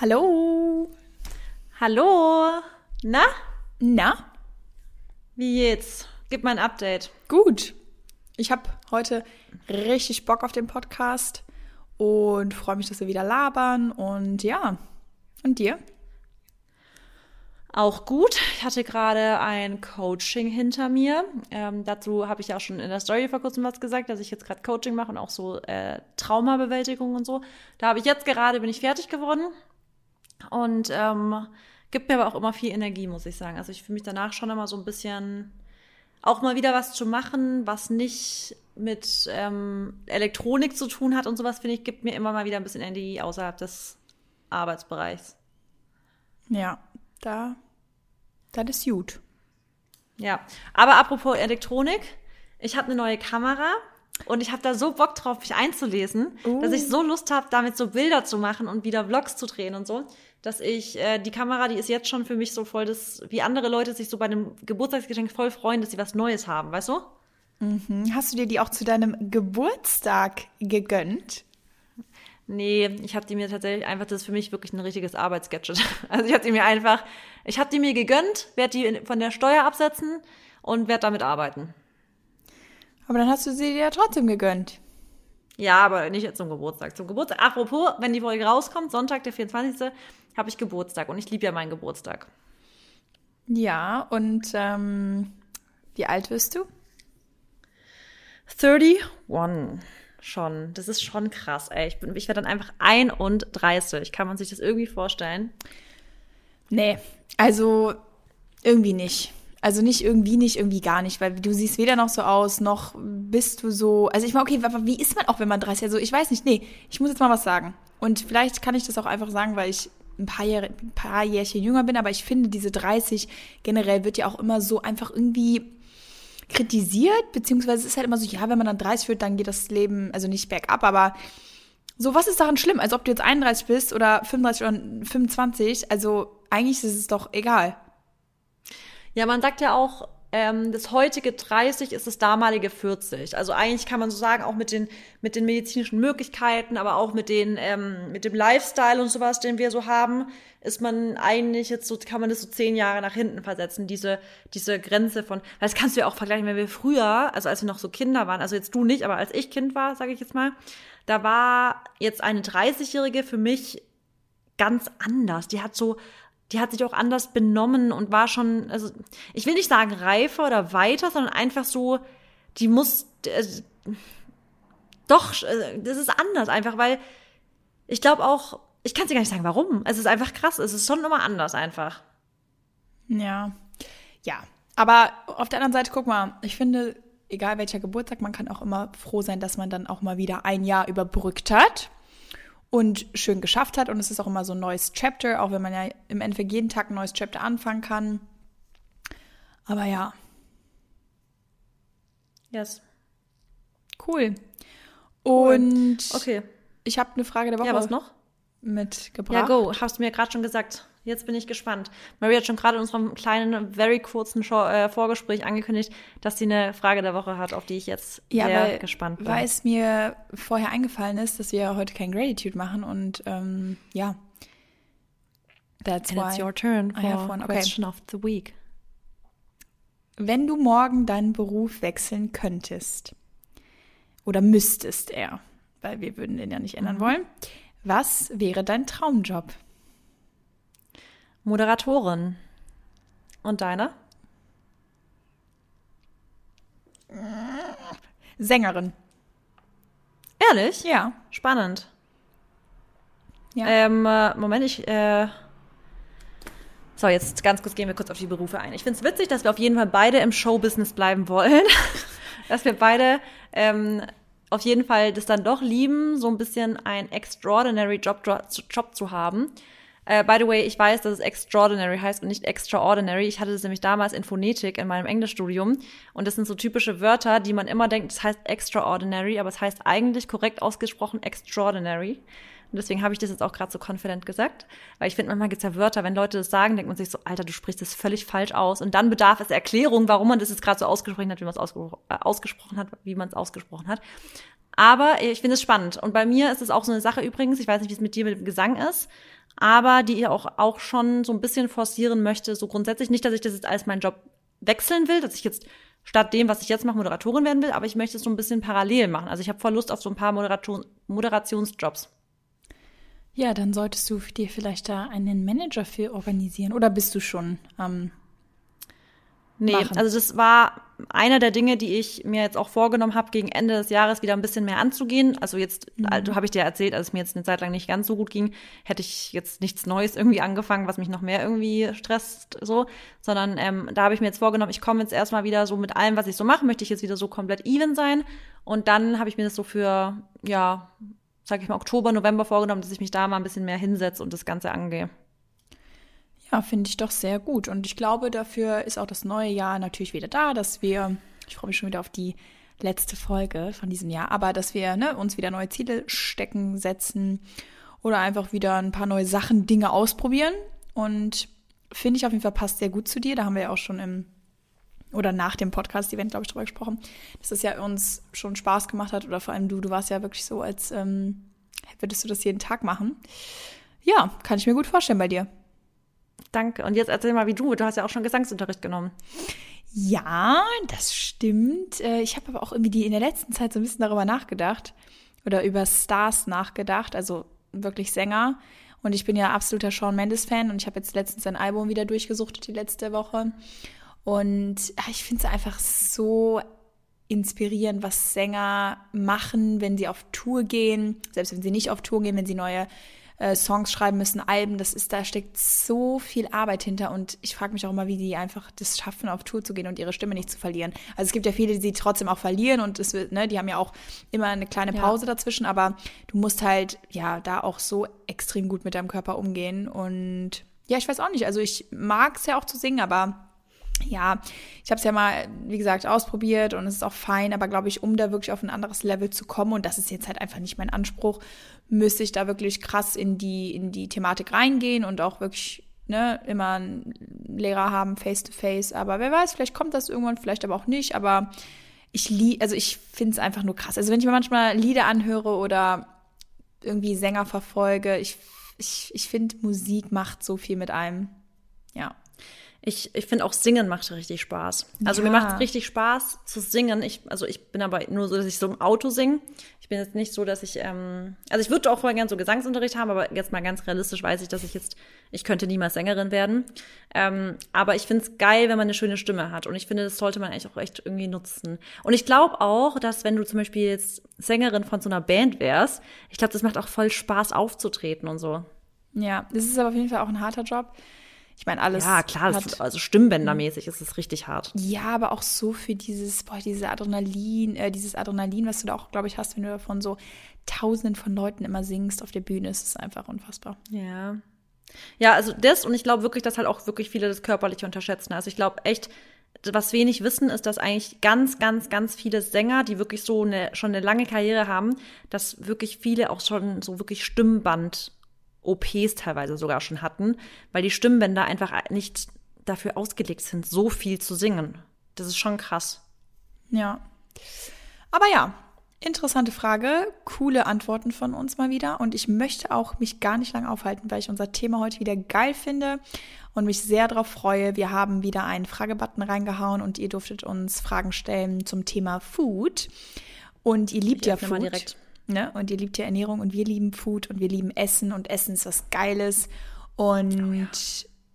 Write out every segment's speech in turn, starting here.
Hallo. Hallo. Na? Na? Wie geht's? Gib mal ein Update. Gut. Ich habe heute richtig Bock auf den Podcast und freue mich, dass wir wieder labern. Und ja. Und dir? Auch gut. Ich hatte gerade ein Coaching hinter mir. Ähm, dazu habe ich ja auch schon in der Story vor kurzem was gesagt, dass ich jetzt gerade Coaching mache und auch so äh, Traumabewältigung und so. Da habe ich jetzt gerade, bin ich fertig geworden und ähm, gibt mir aber auch immer viel Energie, muss ich sagen. Also ich fühle mich danach schon immer so ein bisschen auch mal wieder was zu machen, was nicht mit ähm, Elektronik zu tun hat und sowas, finde ich, gibt mir immer mal wieder ein bisschen Energie außerhalb des Arbeitsbereichs. Ja, da, das ist gut. Ja, aber apropos Elektronik, ich habe eine neue Kamera und ich habe da so Bock drauf, mich einzulesen, uh. dass ich so Lust habe, damit so Bilder zu machen und wieder Vlogs zu drehen und so, dass ich äh, die Kamera, die ist jetzt schon für mich so voll das, wie andere Leute sich so bei einem Geburtstagsgeschenk voll freuen, dass sie was Neues haben, weißt du? Mhm. Hast du dir die auch zu deinem Geburtstag gegönnt? Nee, ich habe die mir tatsächlich einfach, das ist für mich wirklich ein richtiges Arbeitsgadget. Also ich habe die mir einfach, ich habe die mir gegönnt, werde die von der Steuer absetzen und werde damit arbeiten. Aber dann hast du sie dir ja trotzdem gegönnt. Ja, aber nicht zum Geburtstag. Zum Geburtstag. Apropos, wenn die Folge rauskommt, Sonntag, der 24. habe ich Geburtstag und ich liebe ja meinen Geburtstag. Ja, und ähm, wie alt wirst du? 31 schon. Das ist schon krass, ey. Ich, bin, ich werde dann einfach 31. Kann man sich das irgendwie vorstellen? Nee, also irgendwie nicht. Also nicht irgendwie nicht, irgendwie gar nicht, weil du siehst weder noch so aus, noch bist du so. Also ich meine, okay, wie ist man auch, wenn man 30 Also ich weiß nicht, nee, ich muss jetzt mal was sagen. Und vielleicht kann ich das auch einfach sagen, weil ich ein paar, Jahre, ein paar Jährchen jünger bin, aber ich finde, diese 30 generell wird ja auch immer so einfach irgendwie kritisiert, beziehungsweise es ist halt immer so, ja, wenn man dann 30 wird, dann geht das Leben, also nicht bergab, aber so, was ist daran schlimm? Also ob du jetzt 31 bist oder 35 oder 25, also eigentlich ist es doch egal. Ja, man sagt ja auch, ähm, das heutige 30 ist das damalige 40. Also eigentlich kann man so sagen, auch mit den, mit den medizinischen Möglichkeiten, aber auch mit, den, ähm, mit dem Lifestyle und sowas, den wir so haben, ist man eigentlich jetzt so, kann man das so zehn Jahre nach hinten versetzen, diese, diese Grenze von, weil das kannst du ja auch vergleichen, wenn wir früher, also als wir noch so Kinder waren, also jetzt du nicht, aber als ich Kind war, sage ich jetzt mal, da war jetzt eine 30-Jährige für mich ganz anders. Die hat so die hat sich auch anders benommen und war schon, also ich will nicht sagen reifer oder weiter, sondern einfach so, die muss, äh, doch, äh, das ist anders einfach, weil ich glaube auch, ich kann dir gar nicht sagen, warum. Es ist einfach krass, es ist schon immer anders einfach. Ja, ja. Aber auf der anderen Seite, guck mal, ich finde, egal welcher Geburtstag, man kann auch immer froh sein, dass man dann auch mal wieder ein Jahr überbrückt hat und schön geschafft hat. Und es ist auch immer so ein neues Chapter, auch wenn man ja im Endeffekt jeden Tag ein neues Chapter anfangen kann. Aber ja. Yes. Cool. Und okay. ich habe eine Frage der Woche. Ja, was noch? Mitgebracht. Ja, go. Hast du mir gerade schon gesagt. Jetzt bin ich gespannt. Maria hat schon gerade in unserem kleinen, very kurzen Show, äh, Vorgespräch angekündigt, dass sie eine Frage der Woche hat, auf die ich jetzt ja, sehr weil, gespannt bin. Weil es mir vorher eingefallen ist, dass wir heute kein Gratitude machen und ähm, ja. That's And why it's your turn for one. question okay. of the week. Wenn du morgen deinen Beruf wechseln könntest oder müsstest er, weil wir würden den ja nicht ändern mhm. wollen, was wäre dein Traumjob? Moderatorin. Und deine? Sängerin. Ehrlich? Ja. Spannend. Ja. Ähm, äh, Moment, ich. Äh so, jetzt ganz kurz gehen wir kurz auf die Berufe ein. Ich finde es witzig, dass wir auf jeden Fall beide im Showbusiness bleiben wollen. dass wir beide ähm, auf jeden Fall das dann doch lieben, so ein bisschen ein extraordinary Job, Job zu haben. Uh, by the way, ich weiß, dass es extraordinary heißt und nicht extraordinary. Ich hatte das nämlich damals in Phonetik in meinem Englischstudium. Und das sind so typische Wörter, die man immer denkt, das heißt extraordinary, aber es heißt eigentlich korrekt ausgesprochen extraordinary. Und deswegen habe ich das jetzt auch gerade so confident gesagt. Weil ich finde, manchmal gibt es ja Wörter, wenn Leute das sagen, denkt man sich so, Alter, du sprichst das völlig falsch aus. Und dann bedarf es Erklärung, warum man das jetzt gerade so ausgesprochen hat, wie man es ausgespro äh, ausgesprochen hat, wie man es ausgesprochen hat. Aber ich finde es spannend. Und bei mir ist es auch so eine Sache übrigens, ich weiß nicht, wie es mit dir mit dem Gesang ist, aber die ich auch, auch schon so ein bisschen forcieren möchte. So grundsätzlich nicht, dass ich das jetzt als meinen Job wechseln will, dass ich jetzt statt dem, was ich jetzt mache, Moderatorin werden will, aber ich möchte es so ein bisschen parallel machen. Also ich habe voll Lust auf so ein paar Moderation, Moderationsjobs. Ja, dann solltest du dir vielleicht da einen Manager für organisieren. Oder bist du schon ähm, Nee, machen. also das war einer der Dinge, die ich mir jetzt auch vorgenommen habe, gegen Ende des Jahres wieder ein bisschen mehr anzugehen. Also jetzt, mhm. also habe ich dir erzählt, als es mir jetzt eine Zeit lang nicht ganz so gut ging, hätte ich jetzt nichts Neues irgendwie angefangen, was mich noch mehr irgendwie stresst, so, sondern ähm, da habe ich mir jetzt vorgenommen, ich komme jetzt erstmal wieder so mit allem, was ich so mache, möchte ich jetzt wieder so komplett even sein. Und dann habe ich mir das so für, ja, sag ich mal, Oktober, November vorgenommen, dass ich mich da mal ein bisschen mehr hinsetze und das Ganze angehe. Ja, finde ich doch sehr gut. Und ich glaube, dafür ist auch das neue Jahr natürlich wieder da, dass wir, ich freue mich schon wieder auf die letzte Folge von diesem Jahr, aber dass wir ne, uns wieder neue Ziele stecken, setzen oder einfach wieder ein paar neue Sachen, Dinge ausprobieren. Und finde ich auf jeden Fall passt sehr gut zu dir. Da haben wir ja auch schon im oder nach dem Podcast-Event, glaube ich, drüber gesprochen, dass es ja uns schon Spaß gemacht hat oder vor allem du, du warst ja wirklich so, als ähm, würdest du das jeden Tag machen. Ja, kann ich mir gut vorstellen bei dir. Danke. Und jetzt erzähl mal, wie du. Du hast ja auch schon Gesangsunterricht genommen. Ja, das stimmt. Äh, ich habe aber auch irgendwie in der letzten Zeit so ein bisschen darüber nachgedacht oder über Stars nachgedacht, also wirklich Sänger. Und ich bin ja absoluter Shawn Mendes-Fan und ich habe jetzt letztens sein Album wieder durchgesucht, die letzte Woche. Und ich finde es einfach so inspirierend, was Sänger machen, wenn sie auf Tour gehen, selbst wenn sie nicht auf Tour gehen, wenn sie neue äh, Songs schreiben müssen, Alben, das ist, da steckt so viel Arbeit hinter und ich frage mich auch immer, wie die einfach das schaffen, auf Tour zu gehen und ihre Stimme nicht zu verlieren. Also es gibt ja viele, die sie trotzdem auch verlieren und es wird, ne, die haben ja auch immer eine kleine Pause ja. dazwischen, aber du musst halt, ja, da auch so extrem gut mit deinem Körper umgehen und ja, ich weiß auch nicht, also ich mag es ja auch zu singen, aber ja, ich habe es ja mal, wie gesagt, ausprobiert und es ist auch fein, aber glaube ich, um da wirklich auf ein anderes Level zu kommen, und das ist jetzt halt einfach nicht mein Anspruch, müsste ich da wirklich krass in die, in die Thematik reingehen und auch wirklich ne, immer einen Lehrer haben, face to face. Aber wer weiß, vielleicht kommt das irgendwann, vielleicht aber auch nicht. Aber ich lieb, also ich finde es einfach nur krass. Also wenn ich mir manchmal Lieder anhöre oder irgendwie Sänger verfolge, ich, ich, ich finde, Musik macht so viel mit einem. Ja. Ich, ich finde auch Singen macht richtig Spaß. Also ja. mir macht es richtig Spaß zu singen. Ich, also ich bin aber nur so, dass ich so im Auto singe. Ich bin jetzt nicht so, dass ich, ähm, also ich würde auch voll gern so Gesangsunterricht haben, aber jetzt mal ganz realistisch weiß ich, dass ich jetzt, ich könnte niemals Sängerin werden. Ähm, aber ich finde es geil, wenn man eine schöne Stimme hat. Und ich finde, das sollte man eigentlich auch echt irgendwie nutzen. Und ich glaube auch, dass wenn du zum Beispiel jetzt Sängerin von so einer Band wärst, ich glaube, das macht auch voll Spaß aufzutreten und so. Ja, das ist aber auf jeden Fall auch ein harter Job. Ich meine, alles. Ja, klar, hat, also stimmbändermäßig ist es richtig hart. Ja, aber auch so für dieses, boah, diese Adrenalin, äh, dieses Adrenalin, was du da auch, glaube ich, hast, wenn du davon so tausenden von Leuten immer singst auf der Bühne, ist es einfach unfassbar. Ja. Ja, also das und ich glaube wirklich, dass halt auch wirklich viele das körperliche unterschätzen. Also ich glaube echt, was wenig wissen, ist, dass eigentlich ganz, ganz, ganz viele Sänger, die wirklich so eine, schon eine lange Karriere haben, dass wirklich viele auch schon so wirklich Stimmband OPs teilweise sogar schon hatten, weil die Stimmbänder einfach nicht dafür ausgelegt sind, so viel zu singen. Das ist schon krass. Ja. Aber ja, interessante Frage, coole Antworten von uns mal wieder. Und ich möchte auch mich gar nicht lange aufhalten, weil ich unser Thema heute wieder geil finde und mich sehr darauf freue. Wir haben wieder einen Fragebutton reingehauen und ihr durftet uns Fragen stellen zum Thema Food. Und ihr liebt ich ja Food. Mal direkt. Ne? Und ihr liebt ja Ernährung und wir lieben Food und wir lieben Essen und Essen ist was Geiles. Und oh ja.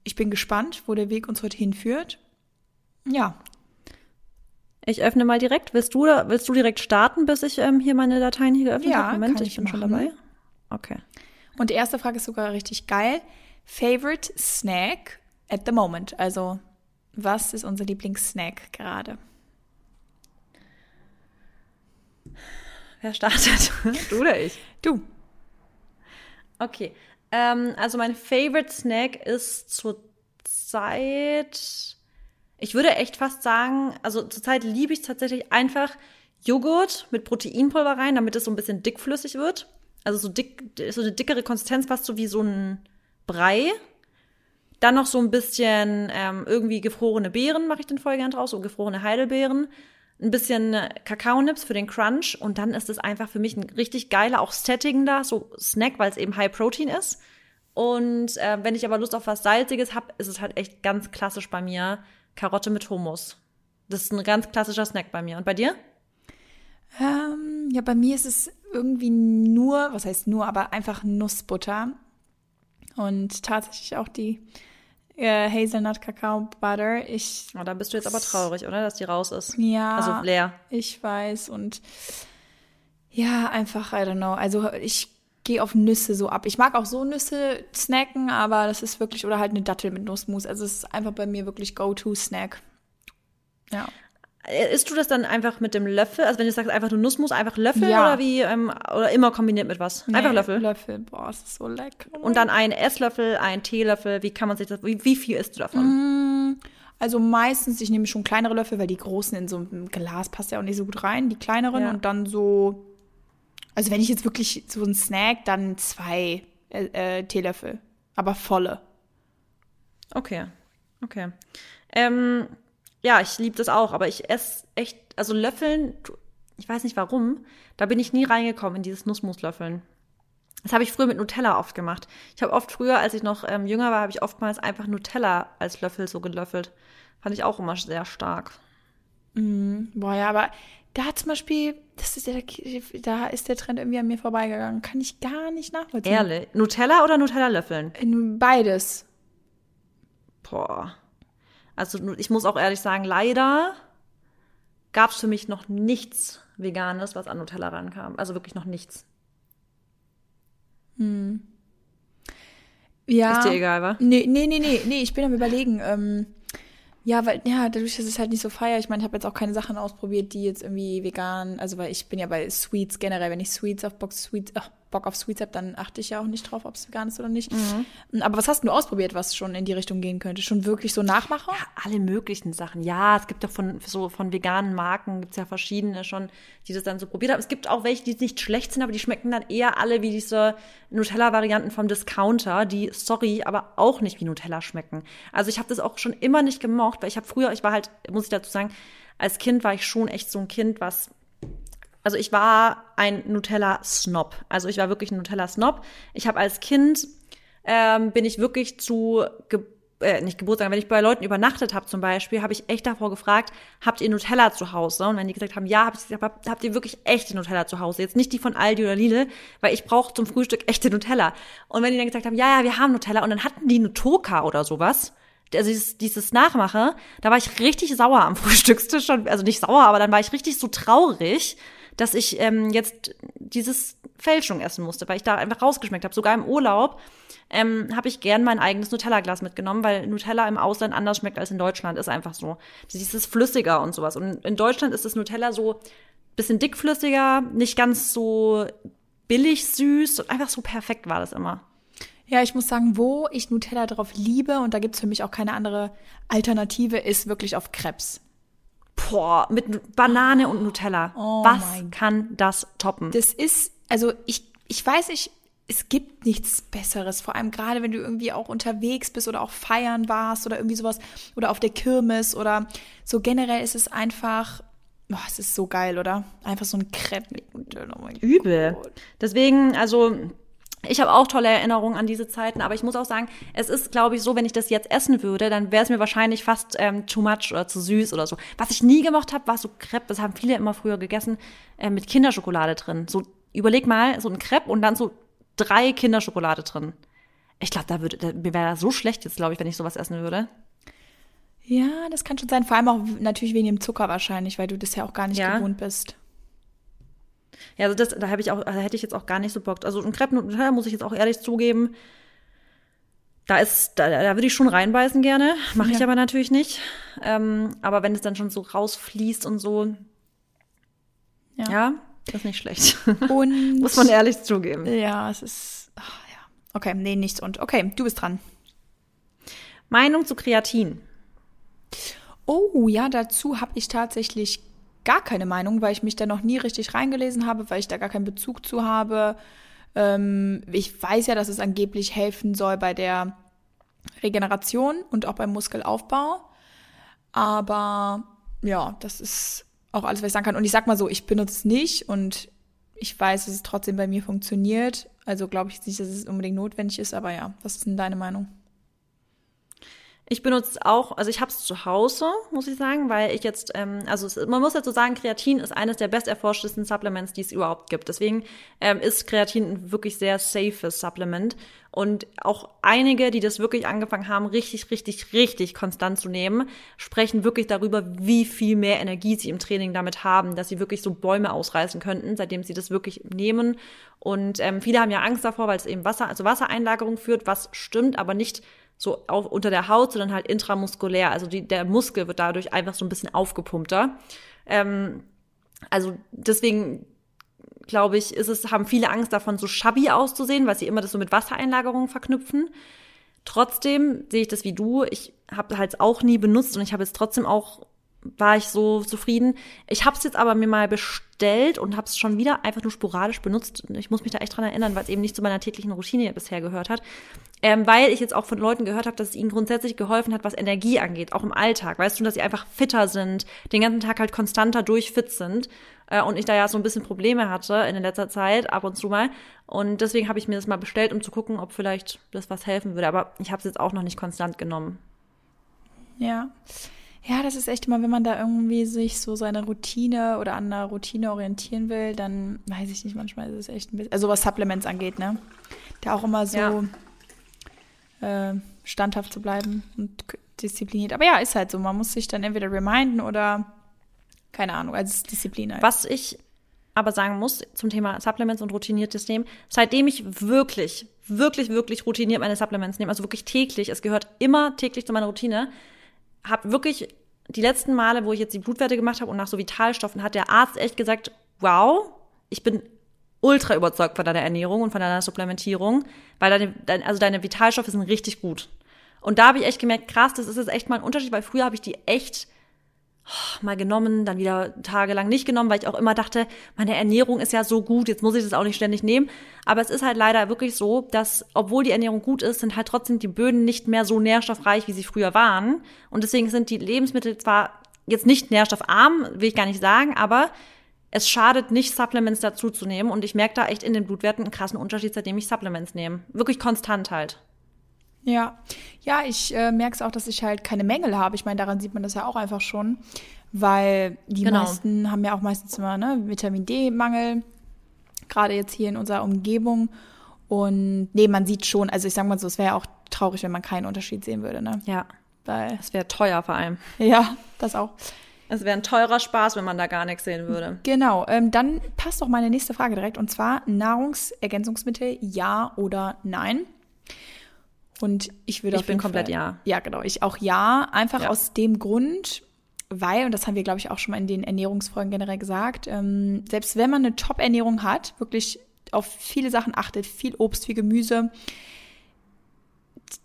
ich bin gespannt, wo der Weg uns heute hinführt. Ja. Ich öffne mal direkt. Willst du, willst du direkt starten, bis ich ähm, hier meine Dateien hier geöffnet ja, habe? Moment, ich, ich bin schon dabei. Okay. Und die erste Frage ist sogar richtig geil. Favorite Snack at the moment? Also, was ist unser Lieblingssnack gerade? Wer startet? du oder ich? Du. Okay. Ähm, also mein Favorite Snack ist zurzeit. Ich würde echt fast sagen, also zurzeit liebe ich tatsächlich einfach Joghurt mit Proteinpulver rein, damit es so ein bisschen dickflüssig wird. Also so dick, so eine dickere Konsistenz, fast so wie so ein Brei. Dann noch so ein bisschen ähm, irgendwie gefrorene Beeren mache ich den voll gern draus, so gefrorene Heidelbeeren ein bisschen Kakaonips für den Crunch und dann ist es einfach für mich ein richtig geiler, auch sättigender so Snack, weil es eben High Protein ist. Und äh, wenn ich aber Lust auf was Salziges habe, ist es halt echt ganz klassisch bei mir Karotte mit Hummus. Das ist ein ganz klassischer Snack bei mir. Und bei dir? Ähm, ja, bei mir ist es irgendwie nur, was heißt nur, aber einfach Nussbutter. Und tatsächlich auch die äh, Hazelnut Kakao Butter. Ich, Oh, da bist du jetzt aber traurig, oder? Dass die raus ist. ja, Also leer. ich weiß. Und ja, einfach, I don't know. Also ich gehe auf Nüsse so ab. Ich mag auch so Nüsse snacken, aber das ist wirklich, oder halt eine Dattel mit Nussmus. Also es ist einfach bei mir wirklich Go-To-Snack. Ja. Äh, Isst du das dann einfach mit dem Löffel? Also wenn du sagst einfach nur Nussmus, einfach Löffel Ja. oder wie? Ähm, oder immer kombiniert mit was? Einfach Nee, Löffel. Löffel, boah, es ist so lecker. Und dann ein Esslöffel, ein Teelöffel. Wie kann man sich das? Wie, wie viel isst du davon? Mhm. Also meistens, ich nehme schon kleinere Löffel, weil die großen in so einem Glas passt ja auch nicht so gut rein. Die kleineren Ja. und dann so, also wenn ich jetzt wirklich so einen Snack, dann zwei äh, äh, Teelöffel, aber volle. Okay, okay. Ähm, ja, ich liebe das auch, aber ich esse echt, also Löffeln, ich weiß nicht warum, da bin ich nie reingekommen in dieses Nussmuslöffeln. Das habe ich früher mit Nutella oft gemacht. Ich habe oft früher, als ich noch ähm, jünger war, habe ich oftmals einfach Nutella als Löffel so gelöffelt. Fand ich auch immer sehr stark. Boah, ja, aber da zum Beispiel, das ist der, da ist der Trend irgendwie an mir vorbeigegangen. Kann ich gar nicht nachvollziehen. Ehrlich. Nutella oder Nutella-Löffeln? In Beides. Boah. Also ich muss auch ehrlich sagen, leider gab es für mich noch nichts Veganes, was an Nutella rankam. Also wirklich noch nichts. Ja. Ist dir egal, wa? Nee, nee, nee, nee, nee, ich bin am überlegen. Ähm, ja, weil, ja, dadurch, dass es halt nicht so feier. Ich meine, ich habe jetzt auch keine Sachen ausprobiert, die jetzt irgendwie vegan, also weil ich bin ja bei Sweets generell, wenn ich Sweets auf Bock, Sweets, ach, Bock auf Sweets habe, dann achte ich ja auch nicht drauf, ob es vegan ist oder nicht. Aber was hast du ausprobiert, was schon in die Richtung gehen könnte? Schon wirklich so Nachmacher? alle möglichen Sachen. Ja, es gibt doch von so von veganen Marken gibt's ja verschiedene schon, die das dann so probiert haben. Es gibt auch welche, die nicht schlecht sind, aber die schmecken dann eher alle wie diese Nutella-Varianten vom Discounter, die sorry, aber auch nicht wie Nutella schmecken. Also ich habe das auch schon immer nicht gemocht, weil ich habe früher, ich war halt, muss ich dazu sagen, als Kind war ich schon echt so ein Kind, was also ich war ein Nutella-Snob. Also ich war wirklich ein Nutella-Snob. Ich habe als Kind ähm, bin ich wirklich zu Ge äh, nicht Geburtstag, wenn ich bei Leuten übernachtet habe zum Beispiel, habe ich echt davor gefragt, habt ihr Nutella zu Hause? Und wenn die gesagt haben, ja, habe ich gesagt, habt, habt ihr wirklich echte Nutella zu Hause? Jetzt nicht die von Aldi oder Lidl, weil ich brauche zum Frühstück echte Nutella. Und wenn die dann gesagt haben, ja, ja, wir haben Nutella und dann hatten die eine Toka oder sowas, also dieses, dieses Nachmache, da war ich richtig sauer am Frühstückstisch schon, also nicht sauer, aber dann war ich richtig so traurig, dass ich ähm, jetzt dieses Fälschung essen musste, weil ich da einfach rausgeschmeckt habe. Sogar im Urlaub ähm, habe ich gern mein eigenes Nutella-Glas mitgenommen, weil Nutella im Ausland anders schmeckt als in Deutschland, ist einfach so. Dieses flüssiger und sowas. Und in Deutschland ist das Nutella so bisschen dickflüssiger, nicht ganz so billig süß und einfach so perfekt war das immer. Ja, ich muss sagen, wo ich Nutella drauf liebe, und da gibt's für mich auch keine andere Alternative, ist wirklich auf Krebs. Boah, mit Banane und Nutella. Oh Was kann das toppen? Das ist, also ich, ich weiß nicht, es gibt nichts Besseres. Vor allem gerade, wenn du irgendwie auch unterwegs bist oder auch feiern warst oder irgendwie sowas oder auf der Kirmes oder so generell ist es einfach, oh, es ist so geil, oder? Einfach so ein Crepe mit Nutella. Oh Übel. Gott. Deswegen, also ich habe auch tolle Erinnerungen an diese Zeiten, aber ich muss auch sagen, es ist, glaube ich, so, wenn ich das jetzt essen würde, dann wäre es mir wahrscheinlich fast ähm, too much oder zu süß oder so. Was ich nie gemacht habe, war so Crepe, das haben viele immer früher gegessen, äh, mit Kinderschokolade drin. So, überleg mal, so ein Crepe und dann so drei Kinderschokolade drin. Ich glaube, da würde, da, mir wäre so schlecht jetzt, glaube ich, wenn ich sowas essen würde. Ja, das kann schon sein. Vor allem auch natürlich wegen dem Zucker wahrscheinlich, weil du das ja auch gar nicht Ja. gewohnt bist. Ja, also das, da habe ich auch, da hätte ich jetzt auch gar nicht so Bock. Also ein Crepe Nutella muss ich jetzt auch ehrlich zugeben. Da ist, da, da würde ich schon reinbeißen gerne. Mache ich Ja. aber natürlich nicht. Ähm, aber wenn es dann schon so rausfließt und so, Ja. ja, das ist nicht schlecht. Und muss man ehrlich zugeben. ja, es ist, ach, ja. Okay, nee, nichts und. Okay, du bist dran. Meinung zu Kreatin. Oh, ja, dazu habe ich tatsächlich gar keine Meinung, weil ich mich da noch nie richtig reingelesen habe, weil ich da gar keinen Bezug zu habe. Ähm, ich weiß ja, dass es angeblich helfen soll bei der Regeneration und auch beim Muskelaufbau. Aber ja, das ist auch alles, was ich sagen kann. Und ich sag mal so, ich benutze es nicht und ich weiß, dass es trotzdem bei mir funktioniert. Also glaube ich nicht, dass es unbedingt notwendig ist, aber ja, was ist denn deine Meinung? Ich benutze auch, also ich habe es zu Hause, muss ich sagen, weil ich jetzt, ähm, also es, man muss dazu sagen, Kreatin ist eines der best erforschtesten Supplements, die es überhaupt gibt. Deswegen ähm, ist Kreatin ein wirklich sehr safes Supplement. Und auch einige, die das wirklich angefangen haben, richtig, richtig, richtig konstant zu nehmen, sprechen wirklich darüber, wie viel mehr Energie sie im Training damit haben, dass sie wirklich so Bäume ausreißen könnten, seitdem sie das wirklich nehmen. Und ähm, viele haben ja Angst davor, weil es eben Wasser, also Wassereinlagerung führt, was stimmt, aber nicht so auf, unter der Haut, sondern halt intramuskulär. Also die, der Muskel wird dadurch einfach so ein bisschen aufgepumpter. Ähm, also deswegen glaube ich, ist es, haben viele Angst davon, so shabby auszusehen, weil sie immer das so mit Wassereinlagerungen verknüpfen. Trotzdem sehe ich das wie du. Ich habe halt auch nie benutzt und ich habe jetzt trotzdem auch war ich so zufrieden. Ich habe es jetzt aber mir mal bestellt und habe es schon wieder einfach nur sporadisch benutzt. Ich muss mich da echt dran erinnern, weil es eben nicht zu meiner täglichen Routine bisher gehört hat ähm, weil ich jetzt auch von Leuten gehört habe, dass es ihnen grundsätzlich geholfen hat, was Energie angeht, auch im Alltag. Weißt du, dass sie einfach fitter sind, den ganzen Tag halt konstanter durchfit sind. Äh, und ich da ja so ein bisschen Probleme hatte in letzter Zeit, ab und zu mal. Und deswegen habe ich mir das mal bestellt, um zu gucken, ob vielleicht das was helfen würde. Aber ich habe es jetzt auch noch nicht konstant genommen. Ja. Ja, das ist echt immer, wenn man da irgendwie sich so seine Routine oder an einer Routine orientieren will, dann weiß ich nicht, manchmal ist es echt ein bisschen, also was Supplements angeht, ne? Da auch immer so, ja äh, standhaft zu bleiben und diszipliniert. Aber ja, ist halt so. Man muss sich dann entweder reminden oder keine Ahnung, als Disziplin halt. Was ich aber sagen muss zum Thema Supplements und routiniertes Nehmen, seitdem ich wirklich, wirklich, wirklich routiniert meine Supplements nehme, also wirklich täglich, es gehört immer täglich zu meiner Routine, habe wirklich die letzten Male, wo ich jetzt die Blutwerte gemacht habe und nach so Vitalstoffen, hat der Arzt echt gesagt, wow, ich bin ultra überzeugt von deiner Ernährung und von deiner Supplementierung, weil deine, dein, also deine Vitalstoffe sind richtig gut. Und da habe ich echt gemerkt, krass, das ist jetzt echt mal ein Unterschied, weil früher habe ich die echt mal genommen, dann wieder tagelang nicht genommen, weil ich auch immer dachte, meine Ernährung ist ja so gut, jetzt muss ich das auch nicht ständig nehmen. Aber es ist halt leider wirklich so, dass obwohl die Ernährung gut ist, sind halt trotzdem die Böden nicht mehr so nährstoffreich, wie sie früher waren. Und deswegen sind die Lebensmittel zwar jetzt nicht nährstoffarm, will ich gar nicht sagen, aber es schadet nicht, Supplements dazuzunehmen. Und ich merke da echt in den Blutwerten einen krassen Unterschied, seitdem ich Supplements nehme. Wirklich konstant halt. Ja, ja, ich äh, merke es auch, dass ich halt keine Mängel habe. Ich meine, daran sieht man das ja auch einfach schon, weil die genau. meisten haben ja auch meistens immer ne, Vitamin D-Mangel, gerade jetzt hier in unserer Umgebung. Und nee, man sieht schon, also ich sage mal so, es wäre ja auch traurig, wenn man keinen Unterschied sehen würde, ne? Ja. Weil. Es wäre teuer vor allem. Ja, das auch. Es wäre ein teurer Spaß, wenn man da gar nichts sehen würde. Genau, ähm, dann passt doch meine nächste Frage direkt und zwar Nahrungsergänzungsmittel ja oder nein? Und ich würde ich auf jeden komplett Fall, ja. Ja, genau, ich auch ja, einfach ja. aus dem Grund, weil und das haben wir glaube ich auch schon mal in den Ernährungsfolgen generell gesagt, ähm, selbst wenn man eine Top-Ernährung hat, wirklich auf viele Sachen achtet, viel Obst, viel Gemüse,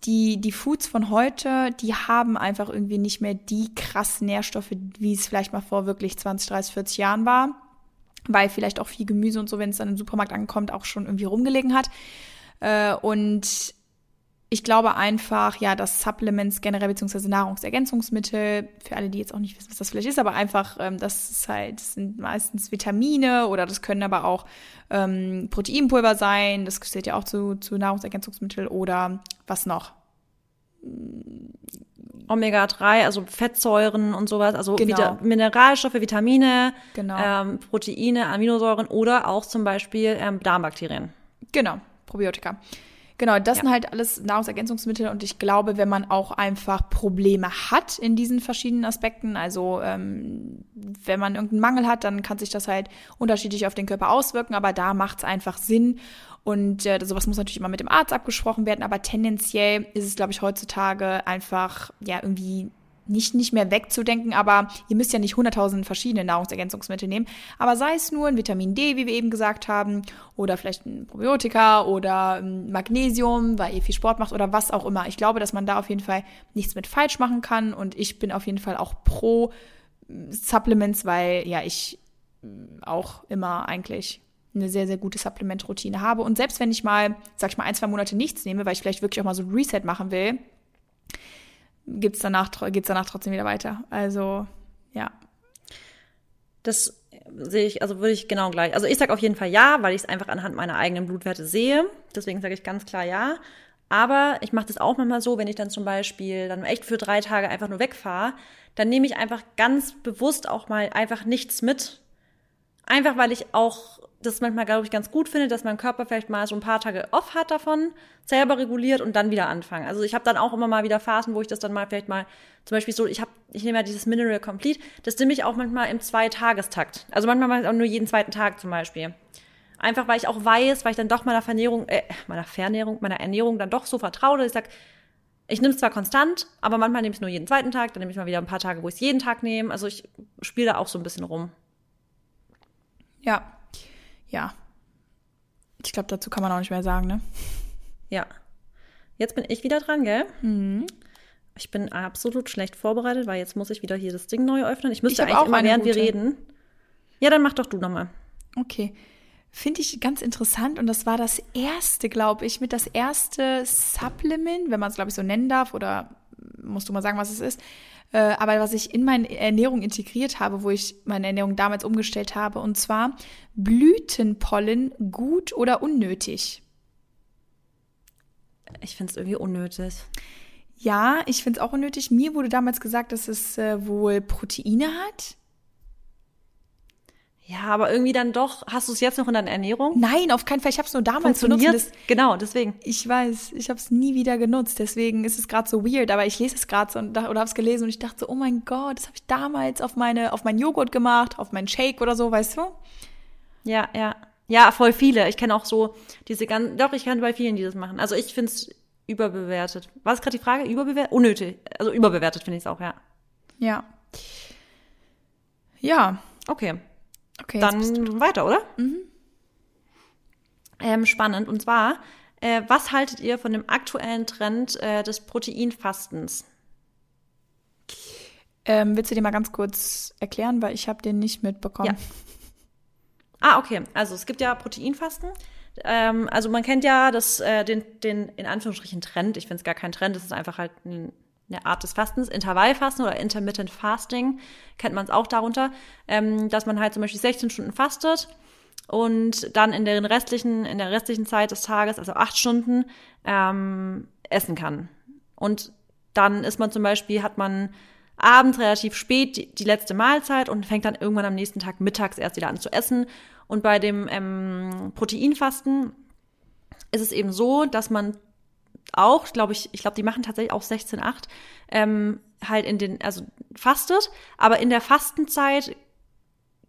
die, die Foods von heute, die haben einfach irgendwie nicht mehr die krassen Nährstoffe, wie es vielleicht mal vor wirklich 20, 30, 40 Jahren war. Weil vielleicht auch viel Gemüse und so, wenn es dann im Supermarkt ankommt, auch schon irgendwie rumgelegen hat. Äh, und ich glaube einfach, ja, dass Supplements generell, beziehungsweise Nahrungsergänzungsmittel, für alle, die jetzt auch nicht wissen, was das vielleicht ist, aber einfach, ähm, das ist halt, das sind meistens Vitamine oder das können aber auch ähm, Proteinpulver sein, das zählt ja auch zu, zu Nahrungsergänzungsmittel oder was noch? Omega-3, also Fettsäuren und sowas, also genau. Vita Mineralstoffe, Vitamine, genau. ähm, Proteine, Aminosäuren oder auch zum Beispiel ähm, Darmbakterien. Genau, Probiotika. Genau, das ja. sind halt alles Nahrungsergänzungsmittel und ich glaube, wenn man auch einfach Probleme hat in diesen verschiedenen Aspekten, also ähm, wenn man irgendeinen Mangel hat, dann kann sich das halt unterschiedlich auf den Körper auswirken, aber da macht es einfach Sinn und äh, sowas muss natürlich immer mit dem Arzt abgesprochen werden, aber tendenziell ist es, glaube ich, heutzutage einfach ja irgendwie nicht, nicht mehr wegzudenken, aber ihr müsst ja nicht 100.000 verschiedene Nahrungsergänzungsmittel nehmen, aber sei es nur ein Vitamin D, wie wir eben gesagt haben, oder vielleicht ein Probiotika oder ein Magnesium, weil ihr viel Sport macht oder was auch immer. Ich glaube, dass man da auf jeden Fall nichts mit falsch machen kann und ich bin auf jeden Fall auch pro Supplements, weil ja, ich auch immer eigentlich eine sehr, sehr gute Supplementroutine habe. Und selbst wenn ich mal, sag ich mal, ein, zwei Monate nichts nehme, weil ich vielleicht wirklich auch mal so ein Reset machen will, gibt's danach, geht's danach trotzdem wieder weiter. Also, ja. Das sehe ich, also würde ich genau gleich. Also ich sage auf jeden Fall ja, weil ich es einfach anhand meiner eigenen Blutwerte sehe. Deswegen sage ich ganz klar ja. Aber ich mache das auch manchmal so, wenn ich dann zum Beispiel dann echt für drei Tage einfach nur wegfahre, dann nehme ich einfach ganz bewusst auch mal einfach nichts mit. Einfach weil ich auch das manchmal, glaube ich, ganz gut finde, dass mein Körper vielleicht mal so ein paar Tage off hat davon, selber reguliert und dann wieder anfangen. Also ich habe dann auch immer mal wieder Phasen, wo ich das dann mal vielleicht mal, zum Beispiel so, ich habe, ich nehme ja dieses Mineral Complete, das nehme ich auch manchmal im Zweitagestakt. Also manchmal mache auch nur jeden zweiten Tag zum Beispiel. Einfach weil ich auch weiß, weil ich dann doch meiner Vernährung, äh, meiner Vernährung, meiner Ernährung dann doch so vertraue, dass ich sage, ich nehme es zwar konstant, aber manchmal nehme ich es nur jeden zweiten Tag, dann nehme ich mal wieder ein paar Tage, wo ich es jeden Tag nehme. Also ich spiele da auch so ein bisschen rum. Ja, ja. Ich glaube, dazu kann man auch nicht mehr sagen, ne? Ja. Jetzt bin ich wieder dran, gell? Mhm. Ich bin absolut schlecht vorbereitet, weil jetzt muss ich wieder hier das Ding neu öffnen. Ich müsste ich eigentlich auch immer, während wir reden. Ja, dann mach doch du nochmal. Okay. Finde ich ganz interessant und das war das erste, glaube ich, mit das erste Supplement, wenn man es, glaube ich, so nennen darf oder musst du mal sagen, was es ist, aber was ich in meine Ernährung integriert habe, wo ich meine Ernährung damals umgestellt habe, und zwar Blütenpollen gut oder unnötig? Ich finde es irgendwie unnötig. Ja, ich finde es auch unnötig. Mir wurde damals gesagt, dass es äh, wohl Proteine hat. Ja, aber irgendwie dann doch. Hast du es jetzt noch in deiner Ernährung? Nein, auf keinen Fall. Ich habe es nur damals benutzt. Das, genau, deswegen. Ich weiß, ich habe es nie wieder genutzt. Deswegen ist es gerade so weird. Aber ich lese es gerade so und, oder habe es gelesen und ich dachte so, oh mein Gott, das habe ich damals auf meine, auf meinen Joghurt gemacht, auf meinen Shake oder so, weißt du? Ja, ja. Ja, voll viele. Ich kenne auch so diese ganzen, doch, ich kenne bei vielen, die das machen. Also ich finde es überbewertet. Was ist gerade die Frage? Überbewertet? Unnötig. Also überbewertet finde ich es auch, ja. Ja. Ja. Okay. Okay, Dann weiter, oder? Mhm. Ähm, spannend. Und zwar, äh, was haltet ihr von dem aktuellen Trend äh, des Proteinfastens? Ähm, willst du dir mal ganz kurz erklären, weil ich habe den nicht mitbekommen. Ja. Ah, okay. Also es gibt ja Proteinfasten. Ähm, also man kennt ja das, äh, den, den in Anführungsstrichen Trend. Ich finde es gar kein Trend. Es ist einfach halt ein eine Art des Fastens, Intervallfasten oder Intermittent Fasting, kennt man es auch darunter, ähm, dass man halt zum Beispiel 16 Stunden fastet und dann in der restlichen, in der restlichen Zeit des Tages, also acht Stunden, ähm, essen kann. Und dann ist man zum Beispiel, hat man abends relativ spät die, die, letzte Mahlzeit und fängt dann irgendwann am nächsten Tag mittags erst wieder an zu essen. Und bei dem ähm, Proteinfasten ist es eben so, dass man auch, glaube ich, ich glaube, die machen tatsächlich auch 16,8, ähm, halt in den, also fastet, aber in der Fastenzeit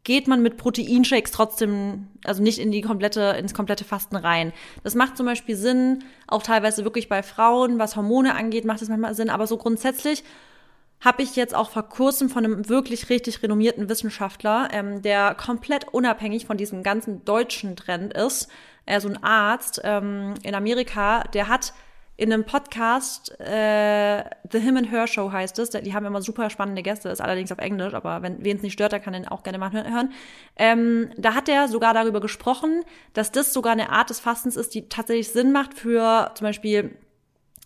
geht man mit Proteinshakes trotzdem, also nicht in die komplette, ins komplette Fasten rein. Das macht zum Beispiel Sinn, auch teilweise wirklich bei Frauen, was Hormone angeht, macht das manchmal Sinn, aber so grundsätzlich habe ich jetzt auch vor kurzem von einem wirklich richtig renommierten Wissenschaftler, ähm, der komplett unabhängig von diesem ganzen deutschen Trend ist, äh, so ein Arzt ähm, in Amerika, der hat in einem Podcast, äh, The Him and Her Show heißt es, die haben immer super spannende Gäste, ist allerdings auf Englisch, aber wenn wen es nicht stört, der kann den auch gerne mal hören. Ähm, da hat er sogar darüber gesprochen, dass das sogar eine Art des Fastens ist, die tatsächlich Sinn macht für zum Beispiel